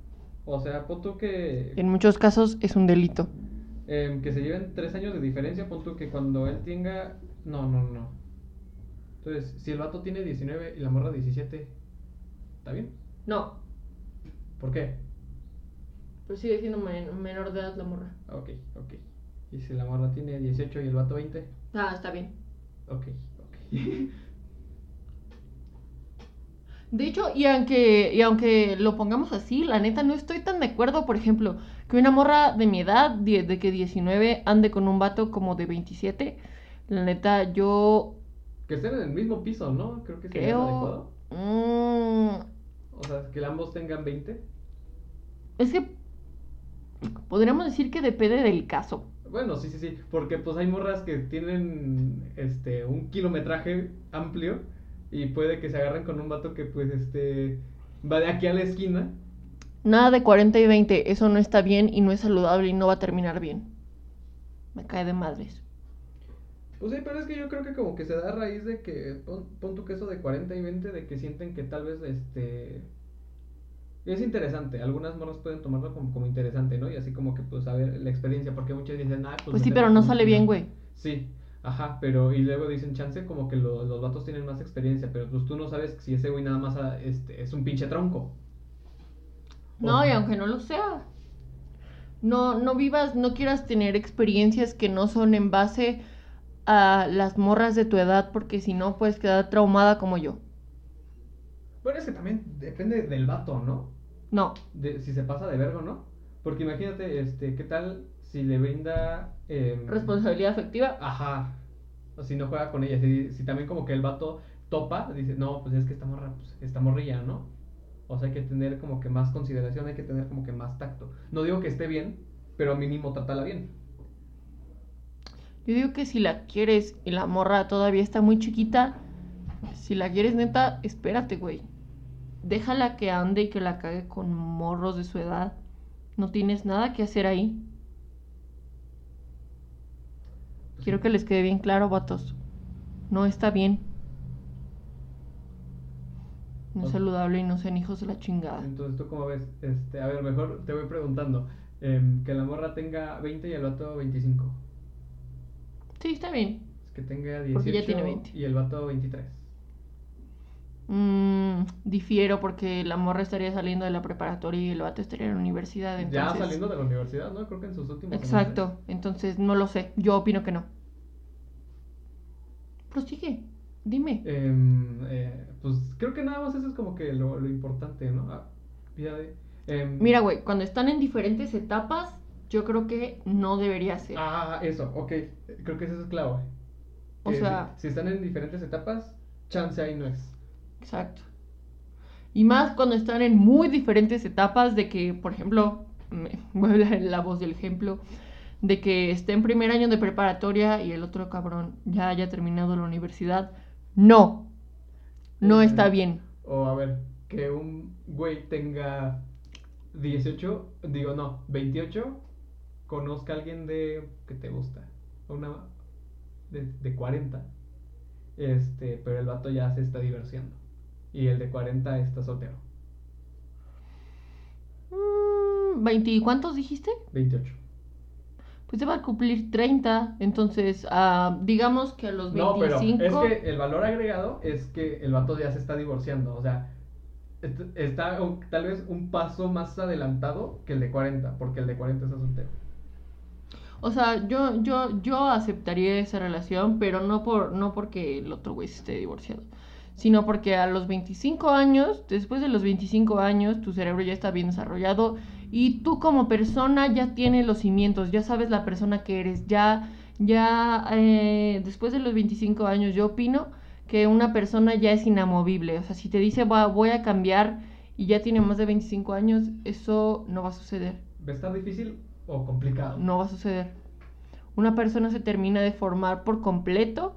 O sea, punto que En muchos casos es un delito. em, que se lleven 3 años de diferencia, punto que cuando él tenga no, no, no. Entonces, si el vato tiene 19 y la morra 17, ¿está bien? No, ¿Por qué? pero sigue siendo men- menor de edad la morra. Ok, ok. Y si la morra tiene 18 y el vato 20, Ah, está bien. ok, ok. De hecho, y aunque, y aunque lo pongamos así, la neta no estoy tan de acuerdo, por ejemplo, que una morra de mi edad, de, de que 19, ande con un vato como de 27. La neta, yo que estén en el mismo piso, ¿no? Creo que sería creo... adecuado. mm, O sea, que ambos tengan 20. es que podríamos decir que depende del caso. Bueno, sí, sí, sí, porque pues hay morras que tienen este un kilometraje amplio y puede que se agarren con un vato que pues este va de aquí a la esquina. Nada de 40 y 20, eso no está bien y no es saludable y no va a terminar bien. Me cae de madres. Pues sí, pero es que yo creo que como que se da a raíz de que pon, pon tu queso de 40 y 20 de que sienten que tal vez este es interesante, algunas morras pueden tomarlo como, como interesante, ¿no? Y así como que pues a ver la experiencia, porque muchos dicen, ah, pues, Pues sí, pero no sale bien, güey. Sí, ajá, pero y luego dicen chance como que lo- los vatos tienen más experiencia, pero pues tú no sabes si ese güey nada más ah, este, es un pinche tronco. O No, y aunque no lo sea. No, no vivas, no quieras tener experiencias que no son en base a las morras de tu edad, porque si no puedes quedar traumada como yo. Bueno, es que también depende del vato, ¿no? No, De, si se pasa de vergo, ¿no? Porque imagínate, este, ¿qué tal si le brinda... em, responsabilidad afectiva. Ajá. O si no juega con ella. Si, si también como que el vato topa, dice, no, pues es que esta morra, pues, esta morrilla, ¿no? O sea, hay que tener como que más consideración, hay que tener como que más tacto. No digo que esté bien, pero mínimo trátala bien. Yo digo que si la quieres y la morra todavía está muy chiquita, si la quieres neta, espérate, güey. Déjala que ande y que la cague con morros de su edad. No tienes nada que hacer ahí. Quiero que les quede bien claro, vatos. No está bien. No es saludable y no sean hijos de la chingada. Entonces, ¿tú cómo ves? Este, a ver, mejor te voy preguntando. em, que la morra tenga 20 y el vato 25. Sí, está bien. Es que tenga 18 Porque ya tiene 20. y el vato 23. Mm, difiero porque la morra estaría saliendo de la preparatoria y el vato estaría en la universidad. Ya saliendo de la universidad, ¿no? Creo que en sus últimos Exacto, entonces no lo sé, yo opino que no. Prosigue, dime. Em, eh, pues creo que nada más eso es como que lo, lo importante, ¿no? Ah, ya em, Mira, güey, cuando están en diferentes etapas, yo creo que no debería ser. Ah, eso, ok. Creo que eso es clave. O Que sea- Si, si están en diferentes etapas, chance ahí no es. Exacto. Y más cuando están en muy diferentes etapas de que, por ejemplo, me- voy a hablar en la voz del ejemplo, de que esté en primer año de preparatoria y el otro cabrón ya haya terminado la universidad. No, no Eh, está bien. O a ver, que un güey tenga 18, digo no, 28, conozca a alguien de que te gusta, una de, de 40. Este, pero el vato ya se está divorciando. Y el de 40 está soltero. Mm, ¿20 y cuántos dijiste? 28. Pues se va a cumplir 30, entonces ah, digamos que a los 25... No, pero es que el valor agregado es que el vato ya se está divorciando. O sea, est- está tal vez un paso más adelantado que el de 40, porque el de 40 está soltero. O sea, yo, yo, yo aceptaría esa relación, pero no por, no porque el otro güey esté divorciado, sino porque a los 25 años, después de los 25 años, tu cerebro ya está bien desarrollado y tú como persona ya tienes los cimientos, ya sabes la persona que eres, ya, ya, eh, después de los 25 años, yo opino que una persona ya es inamovible. O sea, si te dice "Va- voy a cambiar y ya tiene más de 25 años, eso no va a suceder. ¿Va a estar difícil o complicado? No va a suceder. Una persona se termina de formar por completo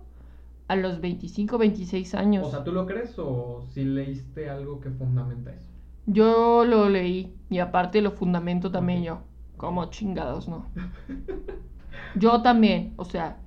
a los 25, 26 años. O sea, ¿tú lo crees o si leíste algo que fundamenta eso? yo lo leí y aparte lo fundamento también yo. Como chingados, ¿no? Yo también, o sea,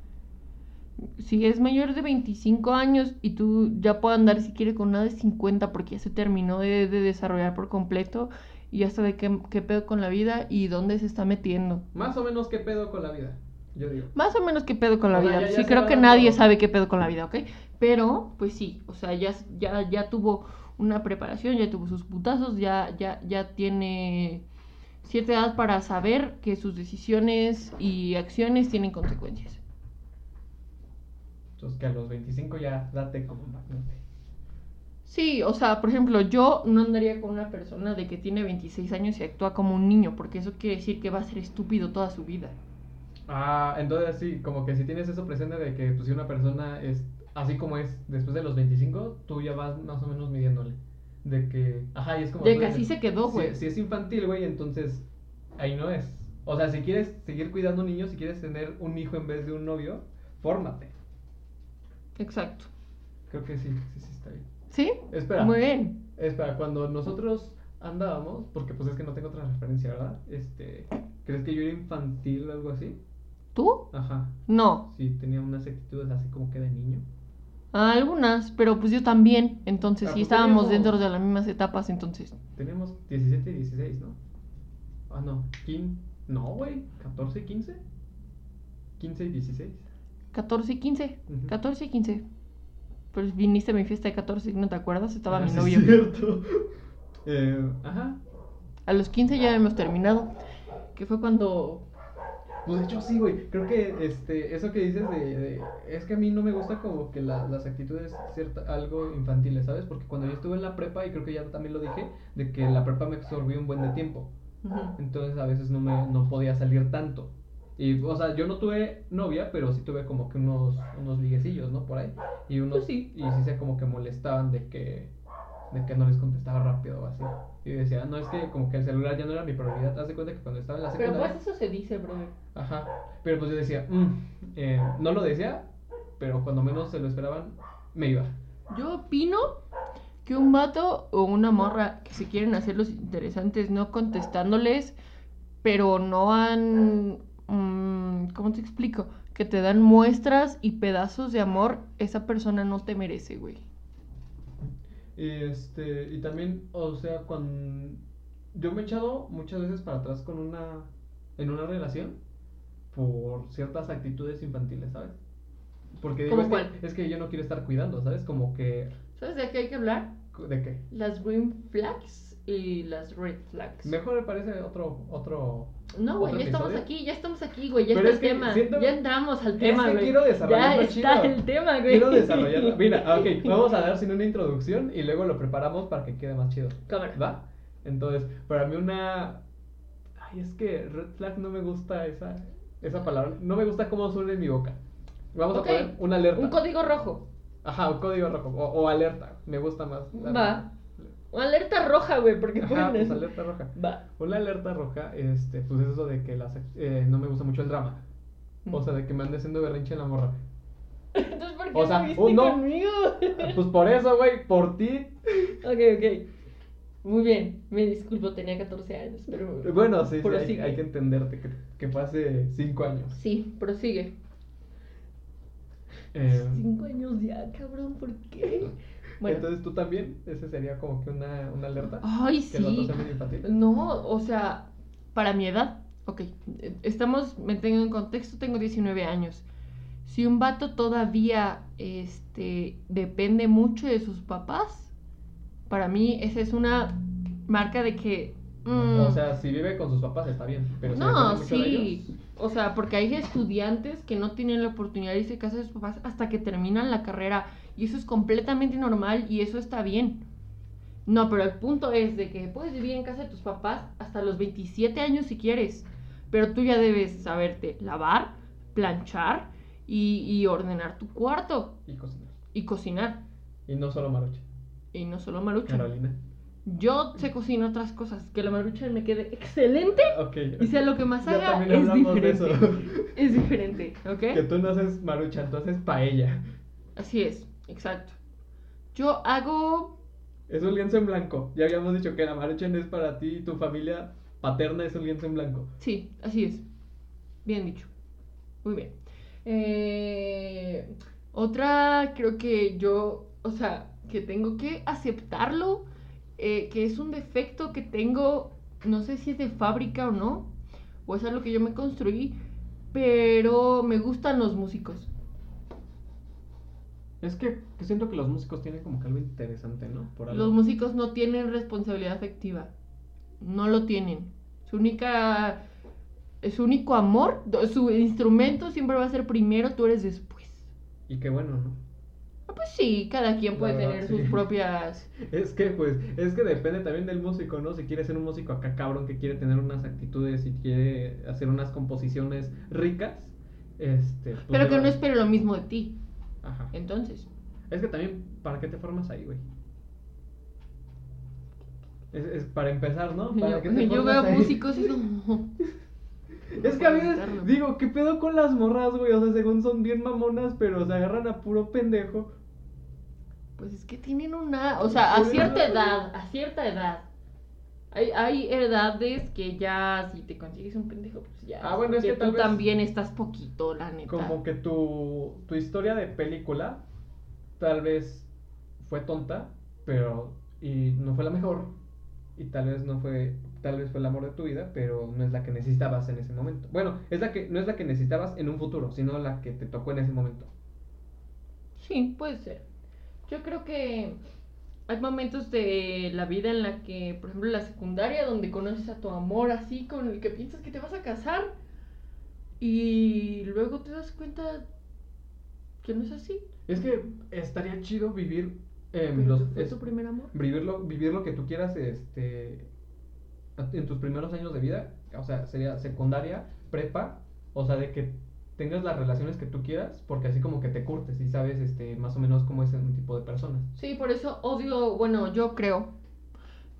si es mayor de 25 años y tú ya puedes andar si quiere con una de 50 porque ya se terminó de, de desarrollar por completo y ya sabe qué, qué pedo con la vida y dónde se está metiendo. Más o menos, ¿qué pedo con la vida? Yo digo. Más o menos qué pedo con la O sea, vida. ya- ya sí, creo que nadie sabe qué pedo con la vida, ¿ok? Pero, pues sí, o sea, ya, ya, ya tuvo una preparación, ya tuvo sus putazos, ya, ya, ya tiene cierta edad para saber que sus decisiones y acciones tienen consecuencias. Entonces, que a los 25 ya date como magnate. Sí, o sea, por ejemplo, yo no andaría con una persona de que tiene 26 años y actúa como un niño, porque eso quiere decir que va a ser estúpido toda su vida. Ah, entonces sí, como que si tienes eso presente de que pues, si una persona es así como es después de los 25, tú ya vas más o menos midiéndole. De que, ajá, y es como... De que así se quedó, si- güey. Si, es infantil, güey, entonces ahí no es. O sea, si quieres seguir cuidando niños, si quieres tener un hijo en vez de un novio, fórmate. Exacto. Creo que sí, sí, sí, está bien. ¿Sí? Espera. Muy bien. Espera, cuando nosotros andábamos, porque pues es que no tengo otra referencia, ¿verdad? Este, ¿crees que yo era infantil o algo así? ¿Tú? Ajá. No. Sí, tenía unas actitudes así como que de niño. Algunas, pero pues yo también. Entonces Ah, sí pues estábamos teníamos- dentro de las mismas etapas, entonces. Teníamos 17 y 16, ¿no? Ah, no, 15. No, güey, 14 y 15. 15 y 16. 14 y 15. Ujú. 14 y 15. Pues viniste a mi fiesta de 14 y no te acuerdas, estaba Ah, mi novio. Es cierto. Eh, ajá. A los 15 ya hemos terminado. Que fue cuando. Pues de hecho sí, güey. Creo que este, eso que dices de, de- Es que a mí no me gusta como que la- las actitudes cierta, algo infantiles, ¿sabes? Porque cuando yo estuve en la prepa, y creo que ya también lo dije, de que la prepa me absorbió un buen de tiempo. Entonces a veces no me no podía salir tanto. Y, o sea, yo no tuve novia, pero sí tuve como que unos, unos liguecillos, ¿no? Por ahí. Y unos, Pues sí. y sí se como que molestaban de que, de que no les contestaba rápido o así. Y decía, no, es que como que el celular ya no era mi prioridad. Te das de cuenta que cuando estaba en la Pero secundaria... pues eso se dice, bro. Ajá. Pero pues yo decía, "Mm", eh, no lo decía, pero cuando menos se lo esperaban, me iba. Yo opino que un vato o una morra que se quieren hacer los interesantes no contestándoles, pero no han... mm, ¿Cómo te explico? Que te dan muestras y pedazos de amor, esa persona no te merece, güey. Y este, y también, o sea, cuando yo me he echado muchas veces para atrás con una, en una relación por ciertas actitudes infantiles, ¿sabes? Porque digo, ¿Cómo es que, es que yo no quiero estar cuidando, ¿sabes? Como que, ¿Sabes de qué hay que hablar? ¿de qué? Las green flags y las red flags. Mejor me parece otro, otro... No, güey, ¿Otro ya estamos aquí, ya estamos aquí, güey, ya Pero está es el tema. siento- Ya entramos al Es tema, que quiero Ya desarrollarlo está chido. el tema, güey. Quiero desarrollarlo. Mira, ok, vamos a dar sin una introducción y luego lo preparamos para que quede más chido. Cámara. ¿Va? Entonces, para mí una... Ay, es que red flag no me gusta esa, esa palabra. No me gusta cómo suena en mi boca. Vamos a poner una alerta. Un código rojo. Ajá, un código rojo. O, o alerta. Me gusta más. Va. Una alerta roja, güey, porque Ajá, pues alerta roja. Va. Una alerta roja, este, pues es eso de que las, eh, no me gusta mucho el drama. O sea, de que me ande haciendo berrinche en la morra. Entonces, ¿por qué o sea, un no. conmigo? Pues por eso, güey, por ti. ok, ok. Muy bien. Me disculpo, tenía 14 años, pero... Bueno, sí, sí, hay, que entenderte que, que hace cinco años. Sí, prosigue. Eh, Cinco años ya, cabrón, ¿por qué? Bueno. Entonces tú también, ese sería como que una, una alerta. Ay, Que sí. No, o sea, para mi edad, ok, estamos, me tengo en contexto, tengo 19 años. Si un vato todavía, este, depende mucho de sus papás, para mí esa es una marca de que... mm, O sea, si vive con sus papás está bien, pero si no, de sí. ellos, O sea, porque hay estudiantes que no tienen la oportunidad de irse a casa de sus papás hasta que terminan la carrera. Y eso es completamente normal y eso está bien. No, pero el punto es de que puedes vivir en casa de tus papás hasta los 27 años si quieres. Pero tú ya debes saberte lavar, planchar y, y ordenar tu cuarto y cocinar. y cocinar. Y no solo marucha. Y no solo maruchan. Carolina. Yo sé cocinar otras cosas. Que la maruchan me quede excelente Ok. y sea lo que más haga es hablamos de diferente. eso. Es diferente, ¿ok? Que tú no haces marucha, tú haces paella. Así es, exacto. Yo hago. Es un lienzo en blanco. Ya habíamos dicho que la marucha no es para ti y tu familia paterna es un lienzo en blanco. Sí, así es. Bien dicho. Muy bien. Eh, otra, creo que yo, o sea, que tengo que aceptarlo, eh, que es un defecto que tengo, no sé si es de fábrica o no, o es algo que yo me construí, pero me gustan los músicos. Es que, que siento que los músicos tienen como que algo interesante, ¿no? Por algo. Los músicos no tienen responsabilidad afectiva. No lo tienen. Su única. Su único amor, su instrumento siempre va a ser primero, tú eres después. Y qué bueno, ¿no? Ah, pues sí, cada quien puede verdad, tener sí. sus propias. Es que, pues, es que depende también del músico, ¿no? Si quiere ser un músico acá cabrón que quiere tener unas actitudes y quiere hacer unas composiciones ricas, este. pues, Pero que no espere lo mismo de ti. Ajá. Entonces. Es que también, ¿para qué te formas ahí, güey? Es, es para empezar, ¿no? ¿Para Yo, qué te yo veo ahí? músicos y como. Es que a veces digo, ¿qué pedo con las morras, güey? O sea, según son bien mamonas, pero se agarran a puro pendejo. Pues es que tienen una. O sea, a cierta edad, a cierta edad. Hay, hay edades que ya, si te consigues un pendejo, pues ya. Ah, bueno, es que tú también estás poquito, la neta. Como que tu, tu historia de película tal vez fue tonta, pero y no fue la mejor y tal vez no fue tal vez fue el amor de tu vida, pero no es la que necesitabas en ese momento. Bueno, es la que no es la que necesitabas en un futuro, sino la que te tocó en ese momento. Sí, puede ser. Yo creo que hay momentos de la vida en la que, por ejemplo, la secundaria, donde conoces a tu amor así, con el que piensas que te vas a casar, y luego te das cuenta que no es así. Es que estaría chido vivir Pero los, fue es- tu primer amor. vivir, lo, vivir lo que tú quieras este, en tus primeros años de vida. O sea, sería secundaria, prepa. O sea, de que tengas las relaciones que tú quieras, porque así como que te curtes y sabes este, más o menos cómo es un tipo de personas. Sí, por eso odio, bueno, yo creo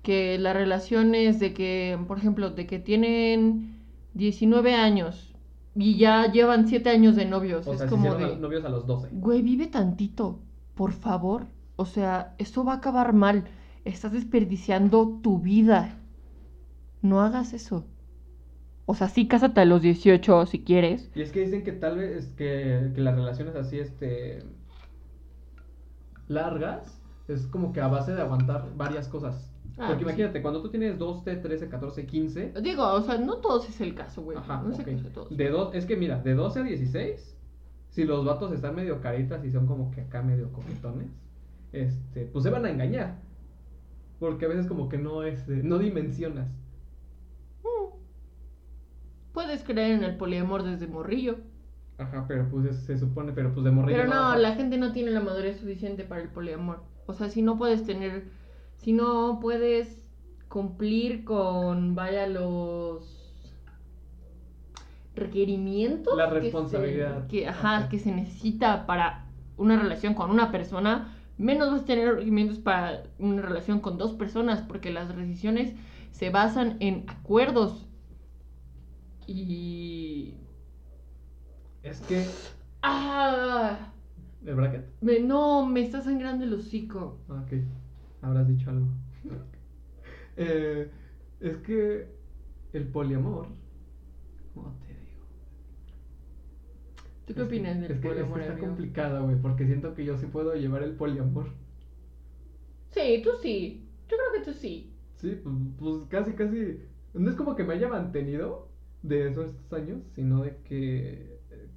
que las relaciones de que, por ejemplo, de que tienen 19 años y ya llevan 7 años de novios, O es sea, si como hicieron de, novios a los 12. güey, vive tantito, por favor. O sea, esto va a acabar mal. Estás desperdiciando tu vida. No hagas eso. O sea, sí, cásate a los 18 si quieres. Y es que dicen que tal vez que, que las relaciones así, este, largas, es como que a base de aguantar varias cosas. Ah, Porque pues sí. imagínate, cuando tú tienes 12, 13, 14, 15, Digo, o sea, no todos es el caso, güey. Ajá, no es ok. el caso de todos. De dos, es que mira, de 12 a 16, si los vatos están medio caritas y son como que acá medio coquetones, este, pues se van a engañar. Porque a veces como que no es, eh, no dimensionas. Puedes creer en el poliamor desde morrillo. Ajá, pero pues es- se supone, pero pues de morrillo Pero no, la gente no tiene la madurez suficiente para el poliamor. O sea, si no puedes tener, si no puedes cumplir con, vaya, los requerimientos. La que se- responsabilidad. Que, ajá, Ajá. que se necesita para una relación con una persona, menos vas a tener requerimientos para una relación con dos personas, porque las decisiones se basan en acuerdos. Y... Es que... ¡Ah! ¿El bracket? Me, no, me está sangrando el hocico. Ah, ok. Habrás dicho algo. Eh, es que el poliamor... ¿Cómo te digo? ¿Tú qué Es que- opinas del es que, es que poliamor, está amigo? complicado, güey, porque siento que yo sí puedo llevar el poliamor. Sí, tú sí. Yo creo que tú sí. Sí, pues, pues casi, casi. No es como que me haya mantenido de esos años, sino de que. eh,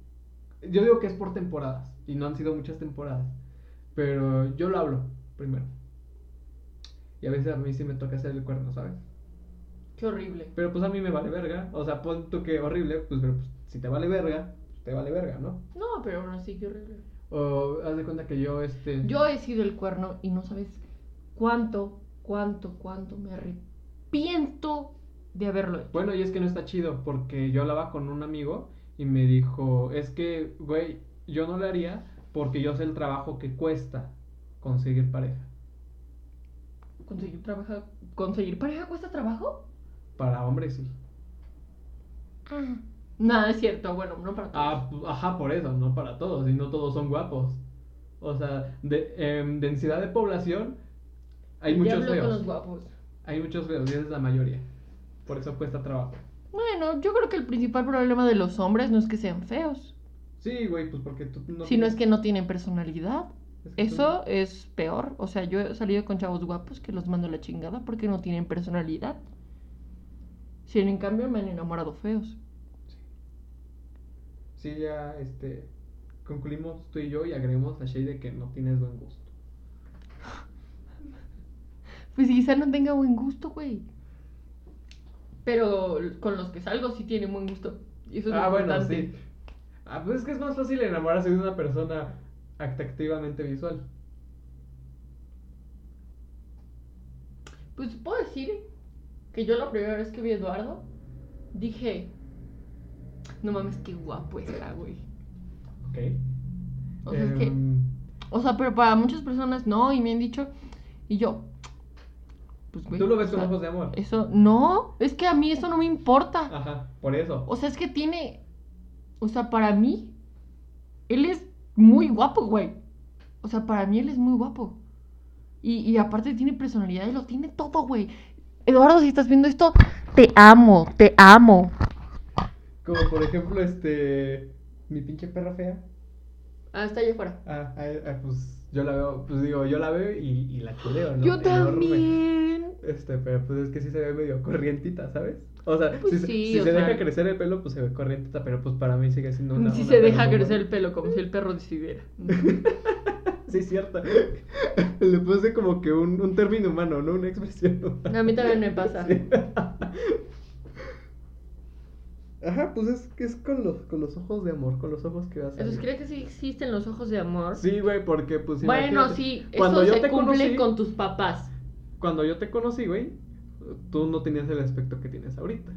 Yo digo que es por temporadas, y no han sido muchas temporadas. Pero yo lo hablo primero. Y a veces a mí sí me toca hacer el cuerno, ¿sabes? Qué horrible. Pero pues a mí me vale verga. O sea, pon tú que horrible, pues, pero pues, si te vale verga, pues, te vale verga, ¿no? No, pero aún así, qué horrible. O haz de cuenta que yo, este. Yo he sido el cuerno y no sabes cuánto, cuánto, cuánto me arrepiento de haberlo hecho. Bueno, y es que no está chido, porque yo hablaba con un amigo y me dijo, es que, güey, yo no lo haría porque yo sé el trabajo que cuesta conseguir pareja. ¿Conseguir, trabaja... ¿Conseguir pareja cuesta trabajo? Para hombres sí. Nada, es cierto. Bueno, no para todos. Ah, ajá, por eso, no para todos, y no todos son guapos. O sea, de em, densidad de población, hay muchos hablo con los feos. guapos. Hay muchos feos, y esa es la mayoría. Por eso cuesta trabajo. Bueno, yo creo que el principal problema de los hombres no es que sean feos, Sí, güey, pues porque tú no sino es que no tienen personalidad. es que tú- Eso es peor. O sea, yo he salido con chavos guapos que los mando a la chingada porque no tienen personalidad. Si en cambio me han enamorado feos. Sí, ya, este, concluimos tú y yo y agregamos a Shay de que no tienes buen gusto. Pues quizá no tenga buen gusto, güey. Pero con los que salgo sí tienen buen gusto. Y eso es ah, bueno, importante. sí. Ah, pues es que es más fácil enamorarse de una persona atractivamente visual. Pues puedo decir que yo la primera vez que vi a Eduardo dije, no mames, qué guapo está, güey. Ok. O sea, es que, Em, o sea, pero para muchas personas no, y me han dicho, y yo, pues güey. Tú lo ves o con sea, ojos de amor. Eso, no, es que a mí eso no me importa. Ajá, por eso. O sea, es que tiene, o sea, para mí, él es muy guapo, güey. O sea, para mí él es muy guapo. Y, y aparte tiene personalidad y lo tiene todo, güey. Eduardo, si estás viendo esto, te amo, te amo. Como por ejemplo, este. Mi pinche perra fea. Ah, está allá afuera. Ah, ah, ah, pues yo la veo, pues digo, yo la veo y, y la chuleo, ¿no? Yo Enorme. también. Este, pero pues es que sí se ve medio corrientita, ¿sabes? O sea, Pues si, se- sí, si o se sea- deja crecer el pelo, pues se ve corrientita, pero pues para mí sigue siendo una. si una se deja crecer el pelo como si el perro decidiera. sí, es cierto. Le puse como que un, un término humano, no una expresión humana. A mí también me pasa. Sí. Ajá, pues es que es con los, con los ojos de amor, con los ojos que vas a Entonces, ¿crees que sí existen los ojos de amor? Sí, güey, porque pues bueno, sí, cuando eso yo se te cumple conocí, con tus papás. Cuando yo te conocí, güey, tú no tenías el aspecto que tienes ahorita.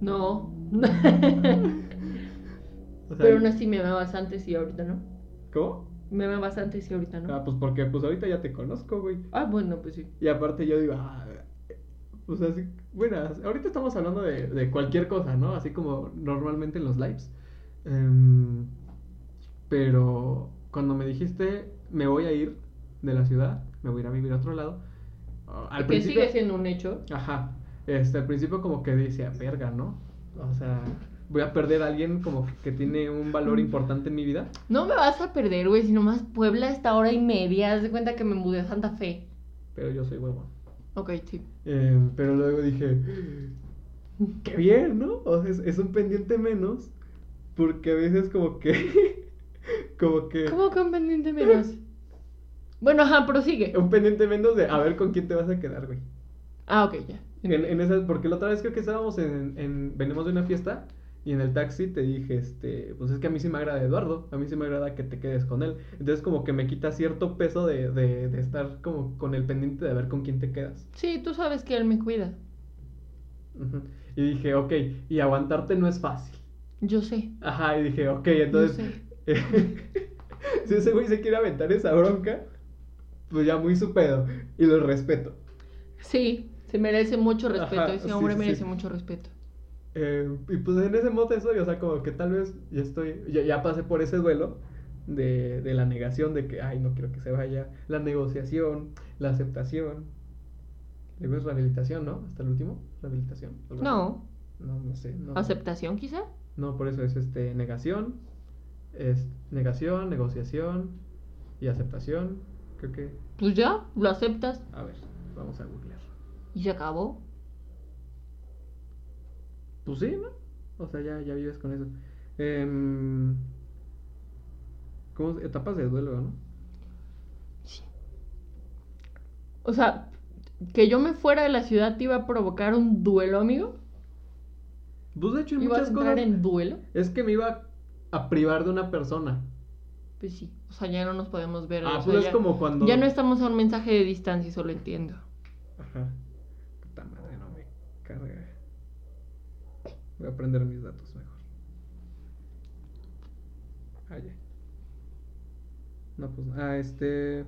No. O sea, Pero aún así me amabas antes y ahorita no. ¿Cómo? Me amabas antes y ahorita no. Ah, pues porque pues ahorita ya te conozco, güey. Ah, bueno, pues sí. Y aparte yo digo, ah, pues así, bueno, ahorita estamos hablando de, de cualquier cosa, ¿no? Así como normalmente en los lives. Em, pero cuando me dijiste, me voy a ir de la ciudad, me voy a ir a vivir a otro lado. ah, Al que sigue siendo un hecho. Ajá. Este, al principio como que decía, verga, ¿no? O sea, voy a perder a alguien como que tiene un valor importante en mi vida. No me vas a perder, güey, si nomás Puebla está hora y media. Haz de cuenta que me mudé a Santa Fe. Pero yo soy huevón. Ok, sí. Eh, pero luego dije, qué bien, ¿no? O sea, es, es un pendiente menos, porque a veces como que, como que, ¿Cómo que un pendiente menos? Bueno, ajá, prosigue. un pendiente menos de a ver con quién te vas a quedar, güey. Ah, ok, ya. En, en esa, porque la otra vez creo que estábamos en, en, venimos de una fiesta y en el taxi te dije, este, pues es que a mí sí me agrada Eduardo, a mí sí me agrada que te quedes con él. Entonces como que me quita cierto peso de, de, de estar como con el pendiente de ver con quién te quedas. Sí, tú sabes que él me cuida. Y dije, ok, y aguantarte no es fácil. Yo sé. Ajá, y dije, ok, entonces. si ese güey se quiere aventar esa bronca, pues ya muy su pedo. Y lo respeto. Sí, se merece mucho respeto. Ajá, Ese sí, hombre sí, merece sí. mucho respeto. Eh, y pues en ese modo estoy, o sea, como que tal vez ya estoy. Ya, ya pasé por ese duelo de, de la negación de que, ay, no quiero que se vaya. La negociación, la aceptación. Luego es rehabilitación, ¿no? Hasta el último, rehabilitación. No, No, no sé. No. aceptación quizá. No, por eso es este negación, es negación, negociación y aceptación. Creo que, Pues ya, lo aceptas a ver, vamos a googlear. y se acabó. Pues sí, ¿no? O sea, ya, ya vives con eso. Em, ¿Cómo? Etapas de duelo, ¿no? Sí. O sea, que yo me fuera de la ciudad te iba a provocar un duelo, amigo. Pues de hecho, en ¿Ibas a entrar cosas. en duelo? Es que me iba a privar de una persona. Pues sí. O sea, ya no nos podemos ver. Ah, o sea, pues ya, es como cuando. ya no estamos a un mensaje de distancia, eso lo entiendo. Ajá. Puta madre, no me carga. Voy a aprender mis datos mejor. Ah, ya. No, pues. Ah, este.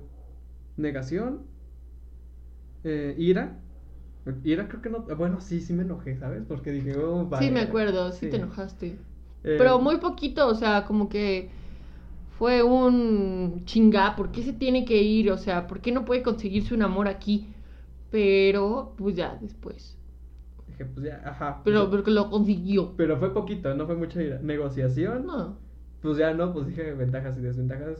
Negación. Eh, ira. Ira creo que no. Bueno, sí, sí me enojé, ¿sabes? Porque dije, oh, sí, vale, me vale. acuerdo, sí, Sí. te enojaste. Eh, Pero muy poquito, o sea, como que fue un chingá, ¿por qué se tiene que ir? O sea, ¿por qué no puede conseguirse un amor aquí? Pero, pues ya, después. Dije, pues ya, ajá. Pero pues, porque lo consiguió. pero fue poquito, no fue mucha. Negociación. No. Pues ya no, pues dije ventajas y desventajas.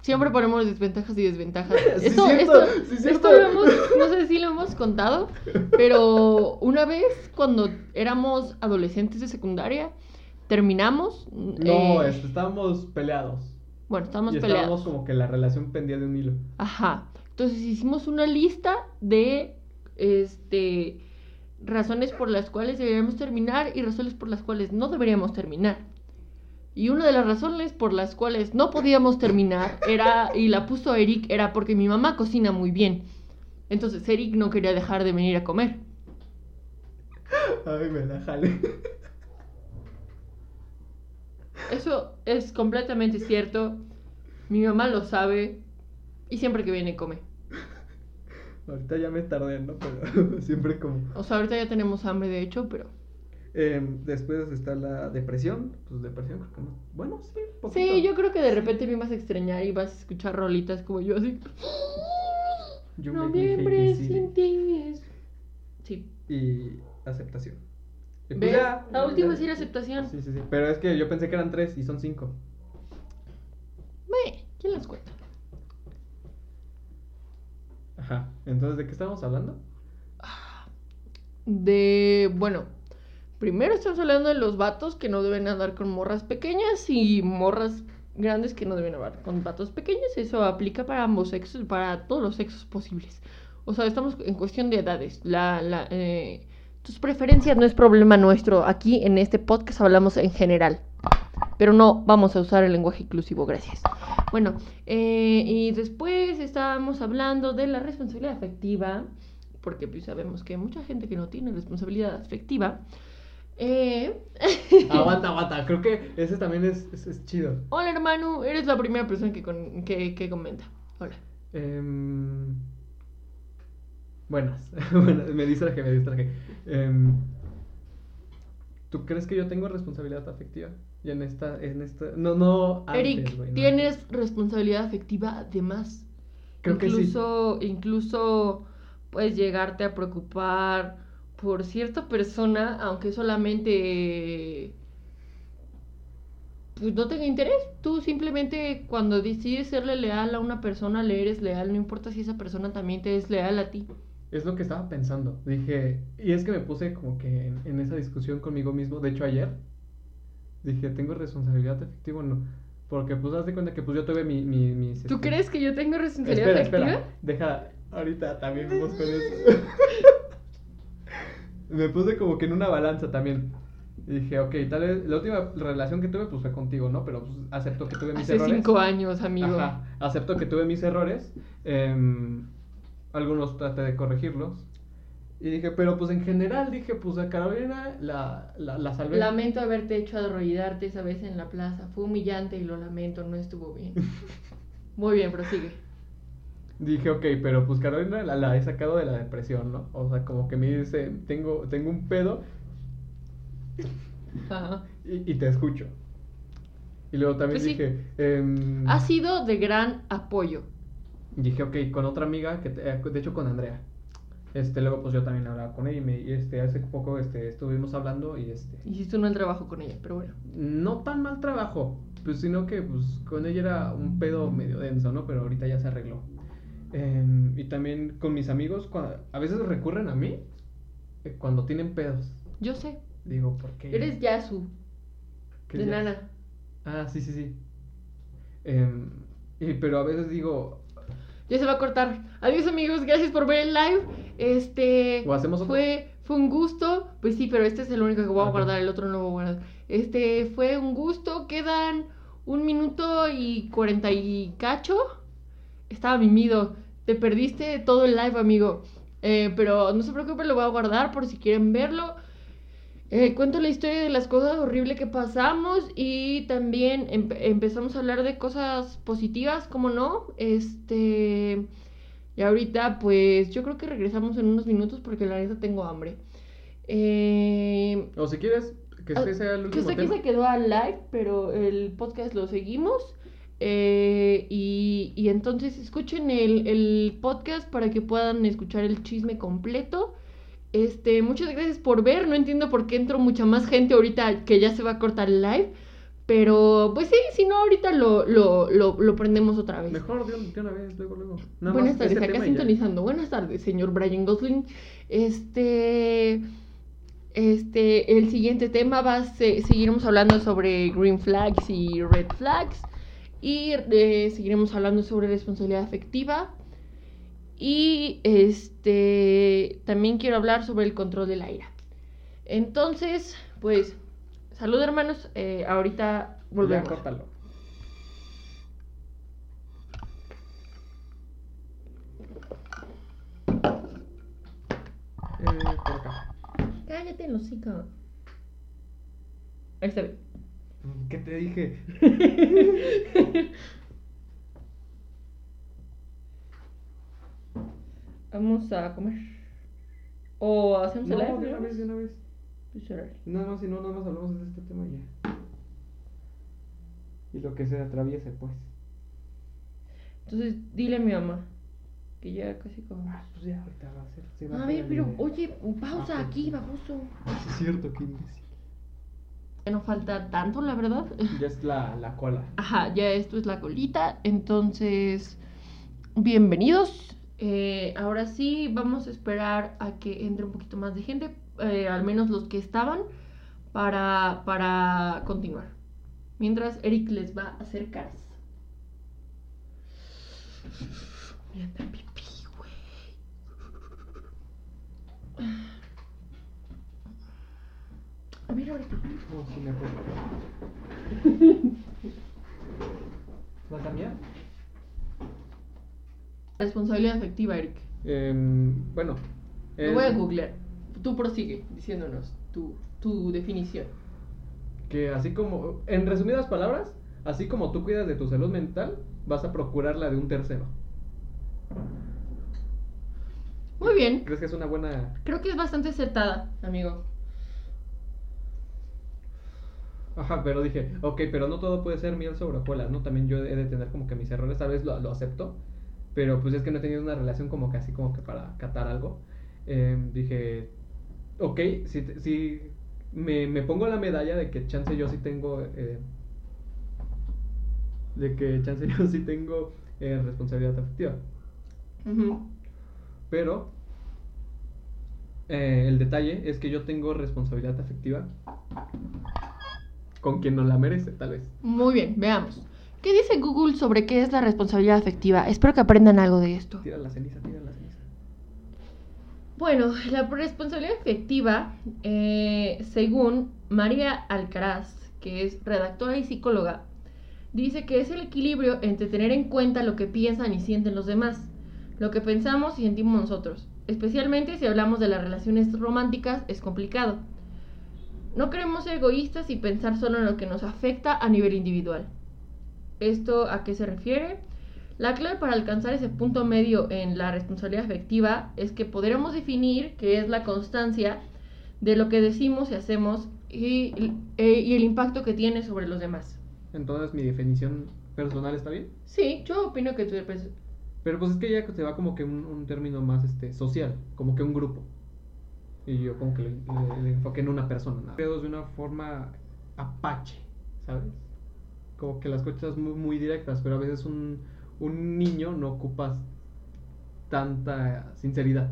Siempre ponemos desventajas y desventajas. Sí, esto, cierto, esto, sí, esto lo hemos, no sé si lo hemos contado, pero una vez cuando éramos adolescentes de secundaria, terminamos. No, eh, estábamos peleados. Bueno, estábamos y peleados. estábamos como que la relación pendía de un hilo. Ajá. Entonces hicimos una lista de este razones por las cuales deberíamos terminar y razones por las cuales no deberíamos terminar. Y una de las razones por las cuales no podíamos terminar era, y la puso Eric, era porque mi mamá cocina muy bien. Entonces Eric no quería dejar de venir a comer. Ay, me la jale. Eso es completamente cierto. Mi mamá lo sabe y siempre que viene come. Ahorita ya me tardé, ¿no? Pero siempre como. O sea, ahorita ya tenemos hambre de hecho, pero... Em, después está la depresión. Pues depresión creo que no. Bueno, sí, poquito. Sí, yo creo que de repente me vas a extrañar y vas a escuchar rolitas como yo así. Me Noviembre sin ti es- Sí. Y aceptación. Y pues ¿Ves? ya, La última ya- es ir aceptación. Sí, sí, sí. Pero es que yo pensé que eran tres y son cinco. ¿quién las cuenta? Ajá. Entonces, ¿de qué estábamos hablando? De, bueno, primero estamos hablando de los vatos que no deben andar con morras pequeñas y morras grandes que no deben hablar con vatos pequeños. Eso aplica para ambos sexos, para todos los sexos posibles. O sea, estamos en cuestión de edades. La, la, eh, tus preferencias no es problema nuestro. Aquí en este podcast hablamos en general. Pero no vamos a usar el lenguaje inclusivo, gracias. Bueno, eh, y después estábamos hablando de la responsabilidad afectiva, porque pues sabemos que hay mucha gente que no tiene responsabilidad afectiva. Eh... aguanta, aguanta. Creo que ese también es, es, es chido. Hola hermano, eres la primera persona que, con- que, que comenta. Hola. Buenas. Buenas, me distraje, me distraje. Em, ¿Tú crees que yo tengo responsabilidad afectiva? Y en esta, en esta, no, no. antes, Eric, no tienes responsabilidad afectiva además. Creo que sí. incluso, incluso puedes llegarte a preocupar por cierta persona, aunque solamente pues, no tenga interés. Tú simplemente cuando decides serle leal a una persona, le eres leal, no importa si esa persona también te es leal a ti. Es lo que estaba pensando. Dije, y es que me puse como que en, en esa discusión conmigo mismo. De hecho, ayer dije, ¿tengo responsabilidad afectiva o no? Porque, pues, haz de cuenta que pues yo tuve mi, mi, mis, ¿Tú este- crees que yo tengo responsabilidad Espera, afectiva? espera. Deja, ahorita también vamos con eso. me puse como que en una balanza también. Y dije, ok, tal vez la última relación que tuve pues fue contigo, ¿no? Pero pues acepto que tuve mis Hace errores. cinco años, amigo. Ajá, acepto que tuve mis errores. em, algunos traté de corregirlos. Y dije, pero pues en general dije, pues a Carolina la, la, la salvé. Lamento haberte hecho arrollarte esa vez en la plaza. Fue humillante y lo lamento, no estuvo bien. Muy bien, prosigue. Dije, ok, pero pues Carolina la, la he sacado de la depresión, ¿no? O sea, como que me dice, tengo, tengo un pedo Ajá. y, y te escucho. Y luego también Pues sí. dije, em, Ha sido de gran apoyo. dije, ok, con otra amiga, que te- eh, de hecho con Andrea. Este, luego pues yo también hablaba con ella y, me, este, hace poco este, estuvimos hablando y este, Hiciste un mal trabajo con ella, pero bueno. no tan mal trabajo, pues sino que pues con ella era un pedo medio denso, ¿no? Pero ahorita ya se arregló. Em, y también con mis amigos, cua- a veces recurren a mí eh, cuando tienen pedos. Yo sé. Digo, ¿por qué? Eres Yasu, ¿Qué de? Nana. Ah, sí, sí, sí. Y- pero a veces digo, Ya se va a cortar. Adiós amigos, gracias por ver el live. Este ¿O hacemos otro? fue fue un gusto. Pues sí, pero este es el único que voy a guardar, el otro no lo voy a guardar. Este fue un gusto. Quedan un minuto y cuarenta y cacho. Estaba mimido. Te perdiste todo el live, amigo. Eh, pero no se preocupe, lo voy a guardar por si quieren verlo. Eh, cuento la historia de las cosas horribles que pasamos y también empe- empezamos a hablar de cosas positivas, como no. Este. Y ahorita, pues yo creo que regresamos en unos minutos porque la neta tengo hambre. Eh, o si quieres, que Ah, este sea el que último hasta aquí tema. se quedó al live, pero el podcast lo seguimos. Eh, y, y entonces escuchen el, el podcast para que puedan escuchar el chisme completo. Este, muchas gracias por ver. No entiendo por qué entró mucha más gente ahorita que ya se va a cortar el live. Pero, pues sí, si no, ahorita lo, lo, lo, lo prendemos otra vez. Mejor de, un- de una vez, luego, luego. Nada Buenas tardes, este acá sintonizando. Buenas tardes, señor Brian Gosling. Este. Este. El siguiente tema va a ser. Seguiremos hablando sobre green flags y red flags. Y eh, seguiremos hablando sobre responsabilidad afectiva. Y este. También quiero hablar sobre el control de la ira. Entonces, pues. Salud, hermanos. eh, ahorita Ya, volvemos. córtalo. Eh, por acá. Cállate, los Ahí está bien. ¿Qué te dije? Vamos a comer. ¿O hacemos No, el de live? una vez, de una vez. Pues, órale. No, no, si no, nada más hablamos de este tema ya. Y lo que se atraviese, pues. Entonces, dile a mi mamá que ya casi como. Ah, pues ya, ahorita va a ser. se va A ver, pero, oye, pausa Ah, aquí, baboso. Es cierto, qué imbécil. Ya no falta tanto, la verdad. Ya es la, la cola. Ajá, ya esto es la colita. Entonces, bienvenidos. Eh, ahora sí, vamos a esperar a que entre un poquito más de gente, eh, al menos los que estaban, para, para continuar. Mientras Eric les va a hacer caras. Andar pipí, güey. A ver, ahorita. Oh, sí, me acuerdo. ¿Va a cambiar? Responsabilidad afectiva, Eric. Em, bueno. Lo voy a googlear. Tú prosigue diciéndonos tu, tu definición. Que así como, en resumidas palabras, así como tú cuidas de tu salud mental, vas a procurar la de un tercero. Muy bien. ¿Crees que es una buena... Creo que es bastante acertada, amigo. Ajá, pero dije, ok, pero no todo puede ser miel sobre hojuelas, ¿no? También yo he de tener como que mis errores, tal vez lo, lo acepto, pero pues es que no he tenido una relación como que así como que para catar algo. Em, dije, ok, si, si me, me pongo la medalla de que chance yo sí tengo, eh, de que chance yo sí tengo eh, responsabilidad afectiva. Pero eh, el detalle es que yo tengo responsabilidad afectiva con quien no la merece, tal vez. Muy bien, veamos. ¿Qué dice Google sobre qué es la responsabilidad afectiva? Espero que aprendan algo de esto. Tira la ceniza, tira la ceniza. Bueno, la responsabilidad afectiva, eh, según María Alcaraz, que es redactora y psicóloga, dice que es el equilibrio entre tener en cuenta lo que piensan y sienten los demás, lo que pensamos y sentimos nosotros. Especialmente si hablamos de las relaciones románticas, es complicado. No queremos ser egoístas y pensar solo en lo que nos afecta a nivel individual. ¿Esto a qué se refiere? La clave para alcanzar ese punto medio en la responsabilidad afectiva es que podremos definir qué es la constancia de lo que decimos y hacemos y, eh, y el impacto que tiene sobre los demás. Entonces mi definición personal está bien. Sí, yo opino que tú pues, Pero pues es que ya se va como que un, un término más este social, como que un grupo. Y yo como que le, le- le enfoqué en una persona. Creo de una forma apache, ¿sabes? Como que las cosas muy, muy directas, pero a veces un, un niño no ocupa tanta sinceridad.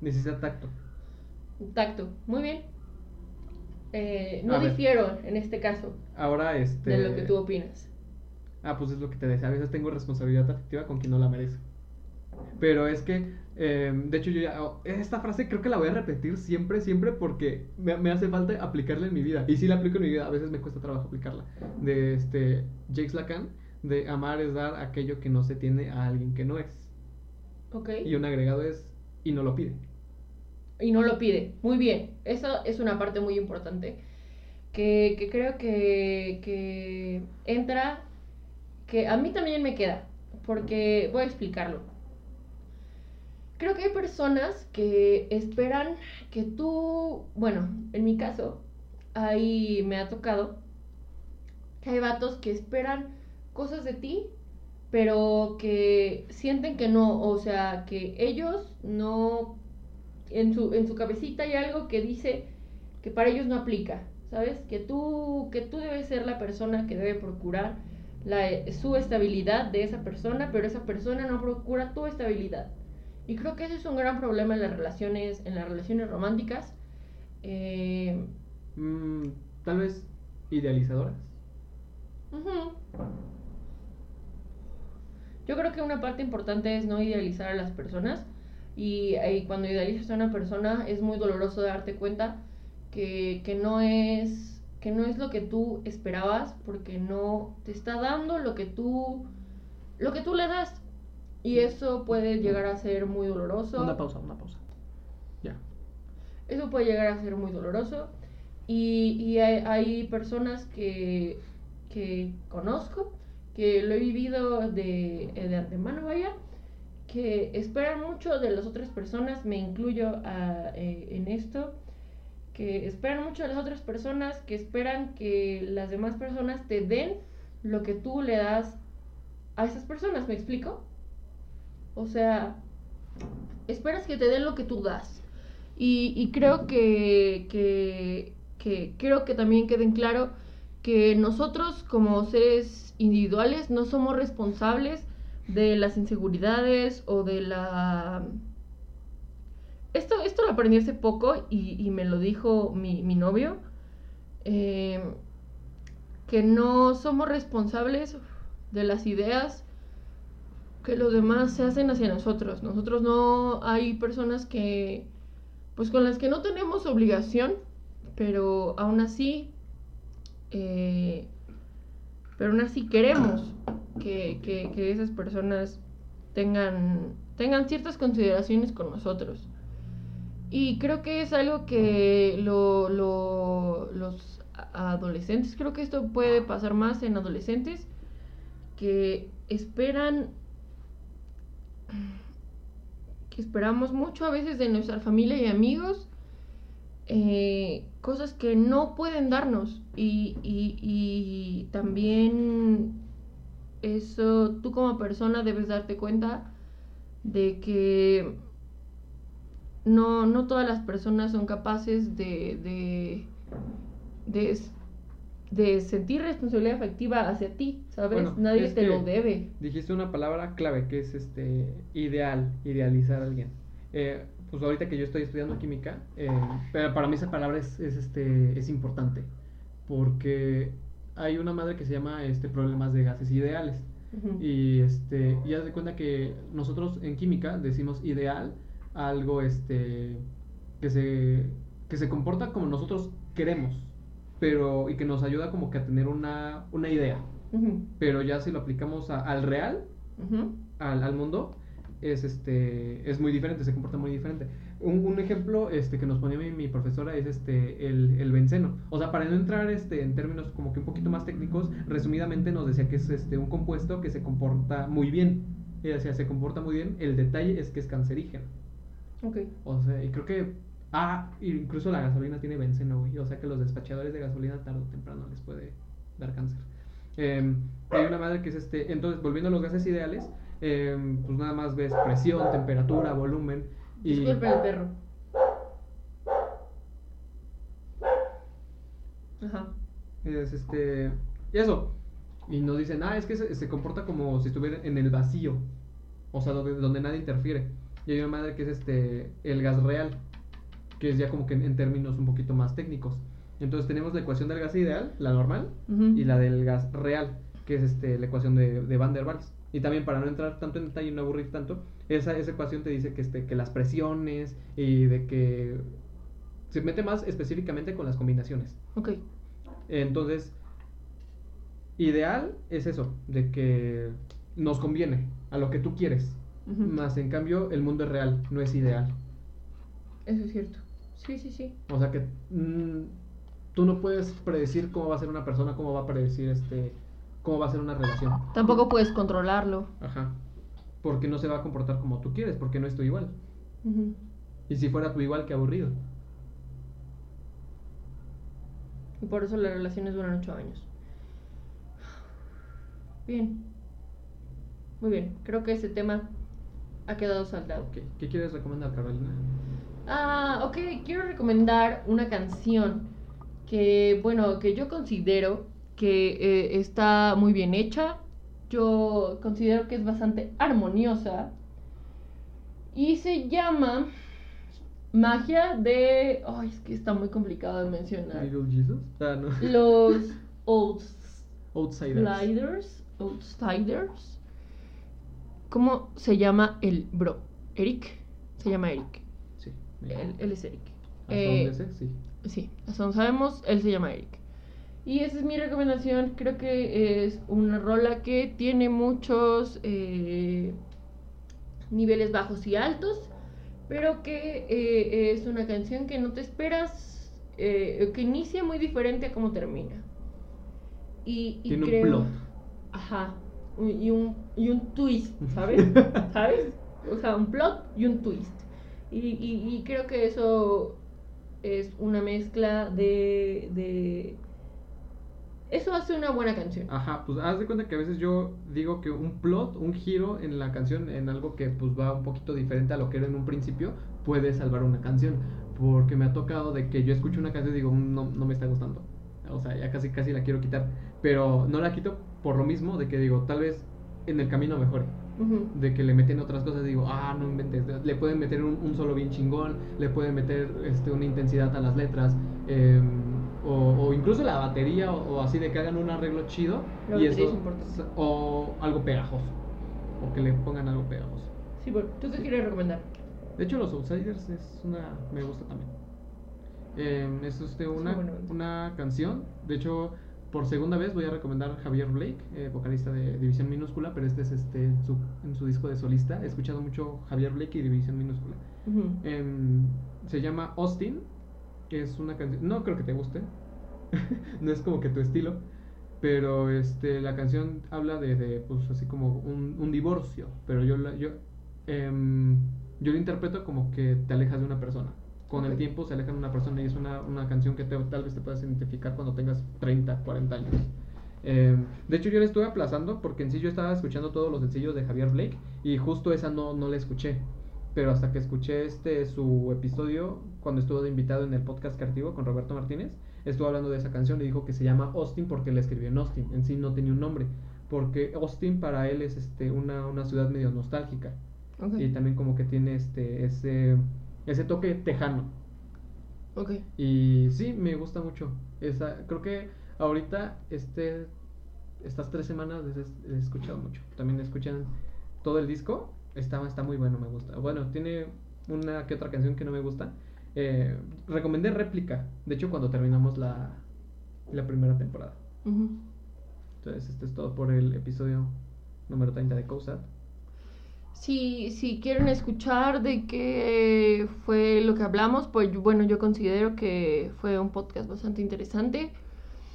Necesita tacto. tacto. Muy bien. Eh, no A ver. difiero en este caso Ahora, este... de lo que tú opinas. Ah, pues es lo que te decía. A veces tengo responsabilidad afectiva con quien no la merece. Pero es que, eh, de hecho, yo ya. oh, Esta frase creo que la voy a repetir siempre, siempre porque me, me hace falta aplicarla en mi vida. Y sí la aplico en mi vida, a veces me cuesta trabajo aplicarla. De este Jacques Lacan, de amar es dar aquello que no se tiene a alguien que no es. ¿Ok? Y un agregado es y no lo pide. y no lo pide. Muy bien, eso es una parte muy importante que, que creo que, que entra, que a mí también me queda, porque voy a explicarlo. Creo que hay personas que esperan que tú, bueno, en mi caso, ahí me ha tocado que hay vatos que esperan cosas de ti, pero que sienten que no, o sea, que ellos no en su, en su cabecita hay algo que dice que para ellos no aplica, ¿sabes? Que tú, que tú debes ser la persona que debe procurar la, su estabilidad de esa persona, pero esa persona no procura tu estabilidad. Y creo que ese es un gran problema en las relaciones, en las relaciones románticas. Eh, Mm, Tal vez idealizadoras. ujú. Yo creo que una parte importante es no idealizar a las personas. Y, y cuando idealizas a una persona es muy doloroso darte cuenta que, que no es que no es lo que tú esperabas porque no te está dando lo que tú lo que tú le das y eso puede llegar a ser muy doloroso Una pausa, una pausa. Ya. eso puede llegar a ser muy doloroso y, y hay, hay personas que, que conozco, que lo he vivido de, de antemano, vaya, que esperan mucho de las otras personas, me incluyo a- eh, en esto, que esperan mucho de las otras personas, que esperan que las demás personas te den lo que tú le das a esas personas, ¿me explico? O sea, esperas que te den lo que tú das. Y, y creo que, que, que creo que también queden claro que nosotros como seres individuales no somos responsables de las inseguridades o de la... Esto, esto lo aprendí hace poco y, me lo dijo mi, mi novio. Eh, que no somos responsables de las ideas que los demás se hacen hacia nosotros. Nosotros no hay personas que, pues con las que no tenemos obligación, pero aún así, eh, pero aún así queremos que, esas personas tengan, ciertas consideraciones con nosotros. Y creo que es algo que lo- lo- los adolescentes, creo que esto puede pasar más en adolescentes, que esperan, que esperamos mucho a veces de nuestra familia y amigos, eh, cosas que no pueden darnos. Y, y- y también eso, tú como persona debes darte cuenta de que no, no todas las personas son capaces de, de, de, de sentir responsabilidad afectiva hacia ti, ¿sabes? Bueno, Nadie te lo debe. Dijiste una palabra clave que es este ideal, idealizar a alguien. Eh, pues ahorita que yo estoy estudiando química, eh, pero para mí esa palabra es, es, este, es importante porque hay una madre que se llama este, problemas de gases ideales. Ujú. Y este, y haz de cuenta que nosotros en química decimos ideal algo este que se que se comporta como nosotros queremos, pero y que nos ayuda como que a tener una, una idea. Pero ya si lo aplicamos a- al real, al, al mundo, es este es muy diferente, se comporta muy diferente. Un, un ejemplo este, que nos ponía mi, mi profesora es este el, el benceno. O sea, para no entrar este, en términos como que un poquito más técnicos, resumidamente nos decía que es este, un compuesto que se comporta muy bien. Ella decía, se comporta muy bien, el detalle es que es cancerígeno. Ok. O sea, y creo que... Ah, incluso la gasolina tiene benceno, güey. O sea que los despachadores de gasolina tarde o temprano les puede dar cáncer. Em, hay una madre que es este... Entonces, volviendo a los gases ideales, em, pues nada más ves presión, temperatura, volumen. Y... Disculpe el perro. Ajá. Es este. Y eso. Y nos dicen, ah, es que se, se comporta como si estuviera en el vacío. O sea, donde, donde nadie interfiere. Y hay una madre que es este. El gas real. Que es ya como que en, en términos un poquito más técnicos. Entonces tenemos la ecuación del gas ideal, la normal, y la del gas real, que es este, la ecuación de, de Van der Waals. Y también para no entrar tanto en detalle y no aburrir tanto, esa, esa ecuación te dice que, este, que las presiones y de que se mete más específicamente con las combinaciones. Ok. Entonces, ideal es eso, de que nos conviene a lo que tú quieres. Más en cambio, el mundo es real, no es ideal. Eso es cierto. Sí, sí, sí. O sea que mm, tú no puedes predecir cómo va a ser una persona, cómo va a predecir este, cómo va a ser una relación. Tampoco puedes controlarlo. Ajá. Porque no se va a comportar como tú quieres, porque no es tu igual. Ujú. Y si fuera tu igual, qué aburrido. Y por eso las relaciones duran ocho años. Bien. Muy bien. Creo que ese tema ha quedado saldado. Ok, ¿Qué quieres recomendar, Carolina? Ah, ok. Quiero recomendar una canción que, bueno, que yo considero que eh, está muy bien hecha. Yo considero que es bastante armoniosa. Y se llama Magia de... Ay, es que está muy complicado de mencionar. Little Jesus. Ah, no. Los Outsiders. Outsiders. Outsiders. ¿Cómo se llama el bro? ¿Eric? Se llama Eric. Sí. Él, él es Eric. Hasta Eh, sé, sí. Sí, hasta donde sabemos, él se llama Eric. Y esa es mi recomendación. Creo que es una rola que tiene muchos eh, niveles bajos y altos, pero que eh, es una canción que no te esperas, eh, que inicia muy diferente a cómo termina. Y, y Tiene un creo- plot. Ajá, un- y un, y un twist, ¿sabes? ¿Sabes? O sea, un plot y un twist. Y, y- y creo que eso es una mezcla de, de... Eso hace una buena canción. Ajá, pues haz de cuenta que a veces yo digo que un plot, un giro en la canción, en algo que pues va un poquito diferente a lo que era en un principio, puede salvar una canción. Porque me ha tocado de que yo escucho una canción y digo, "Mm, no, no me está gustando. O sea, ya casi casi la quiero quitar. Pero no la quito por lo mismo de que digo, tal vez en el camino mejore. Ujú. De que le meten otras cosas, digo, ah, no inventes. Le pueden meter un, un solo bien chingón, le pueden meter este, una intensidad a las letras. eh, O, o incluso la batería o, o así de que hagan un arreglo chido. La y eso, es importante. o algo pegajoso. O que le pongan algo pegajoso. Sí, bueno, ¿tú qué quieres recomendar? De hecho, Los Outsiders es una. Me gusta también. Eh, es este, una, buena banda. una canción. De hecho, por segunda vez voy a recomendar a Javier Blake, eh, vocalista de División Minúscula, pero este es este en su, en su disco de solista. He escuchado mucho Javier Blake y División Minúscula. Em, se llama Austin. Es una canción. No creo que te guste. no es como que tu estilo. Pero este, la canción habla de, de, pues así como un, un divorcio. Pero yo la, yo, em, yo lo interpreto como que te alejas de una persona. Con el tiempo se aleja de una persona y es una, una canción que te- tal vez te puedas identificar cuando tengas 30, 40 años. Em, de hecho, yo la estuve aplazando porque en sí yo estaba escuchando todos los sencillos de Javier Blake y justo esa no, no la escuché. Pero hasta que escuché este su episodio, cuando estuvo de invitado en el podcast creativo con Roberto Martínez, estuvo hablando de esa canción y dijo que se llama Austin porque la escribió en Austin. En sí no tenía un nombre. Porque Austin para él es este una, una ciudad medio nostálgica. Y también como que tiene este ese, ese toque tejano. Ok. Y sí, me gusta mucho. Esa, creo que ahorita este, estas tres semanas he escuchado mucho. También escuchan todo el disco. Está, está muy bueno, me gusta. Bueno, tiene una que otra canción que no me gusta. Eh, recomendé réplica. De hecho, cuando terminamos la, la primera temporada. Entonces, esto es todo por el episodio número 30 de COSAT. Si, si quieren escuchar de qué fue lo que hablamos, pues bueno, yo considero que fue un podcast bastante interesante.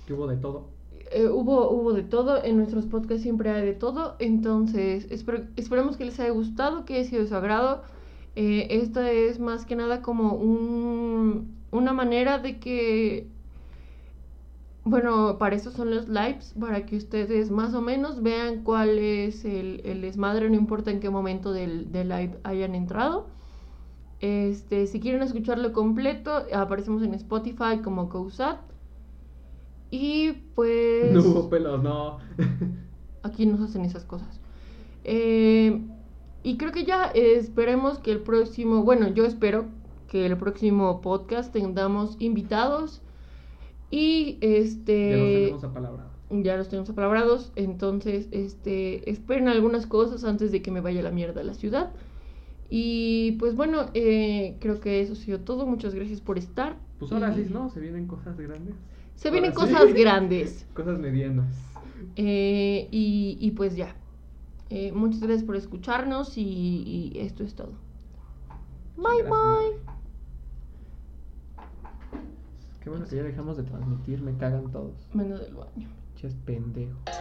Que hubo de todo. Eh, hubo, hubo de todo, en nuestros podcasts siempre hay de todo, entonces espero- esperemos que les haya gustado, que haya sido de su agrado. Eh, esta es más que nada como un, una manera de que, bueno, para eso son los lives, para que ustedes más o menos vean cuál es el, el desmadre, no importa en qué momento del, del live hayan entrado. Este, si quieren escucharlo completo, aparecemos en Spotify como COSAT. Y pues... No hubo pelos, no. Aquí nos hacen esas cosas. Eh, y creo que ya esperemos que el próximo, bueno, yo espero que el próximo podcast tengamos invitados y ya los este tenemos apalabrados. ya los tenemos apalabrados, entonces este esperen algunas cosas antes de que me vaya la mierda a la ciudad. Y pues bueno, eh, creo que eso ha sido todo. Muchas gracias por estar. Pues ahora Y sí, ¿no? Se vienen cosas grandes. Se vienen Ahora sí. cosas grandes. Cosas medianas. Eh, y, y pues ya. Eh, muchas gracias por escucharnos y, y esto es todo. Bye Gracias, bye. madre. Qué bueno que ya dejamos de transmitir, me cagan todos. Menos del baño. Ches pendejo.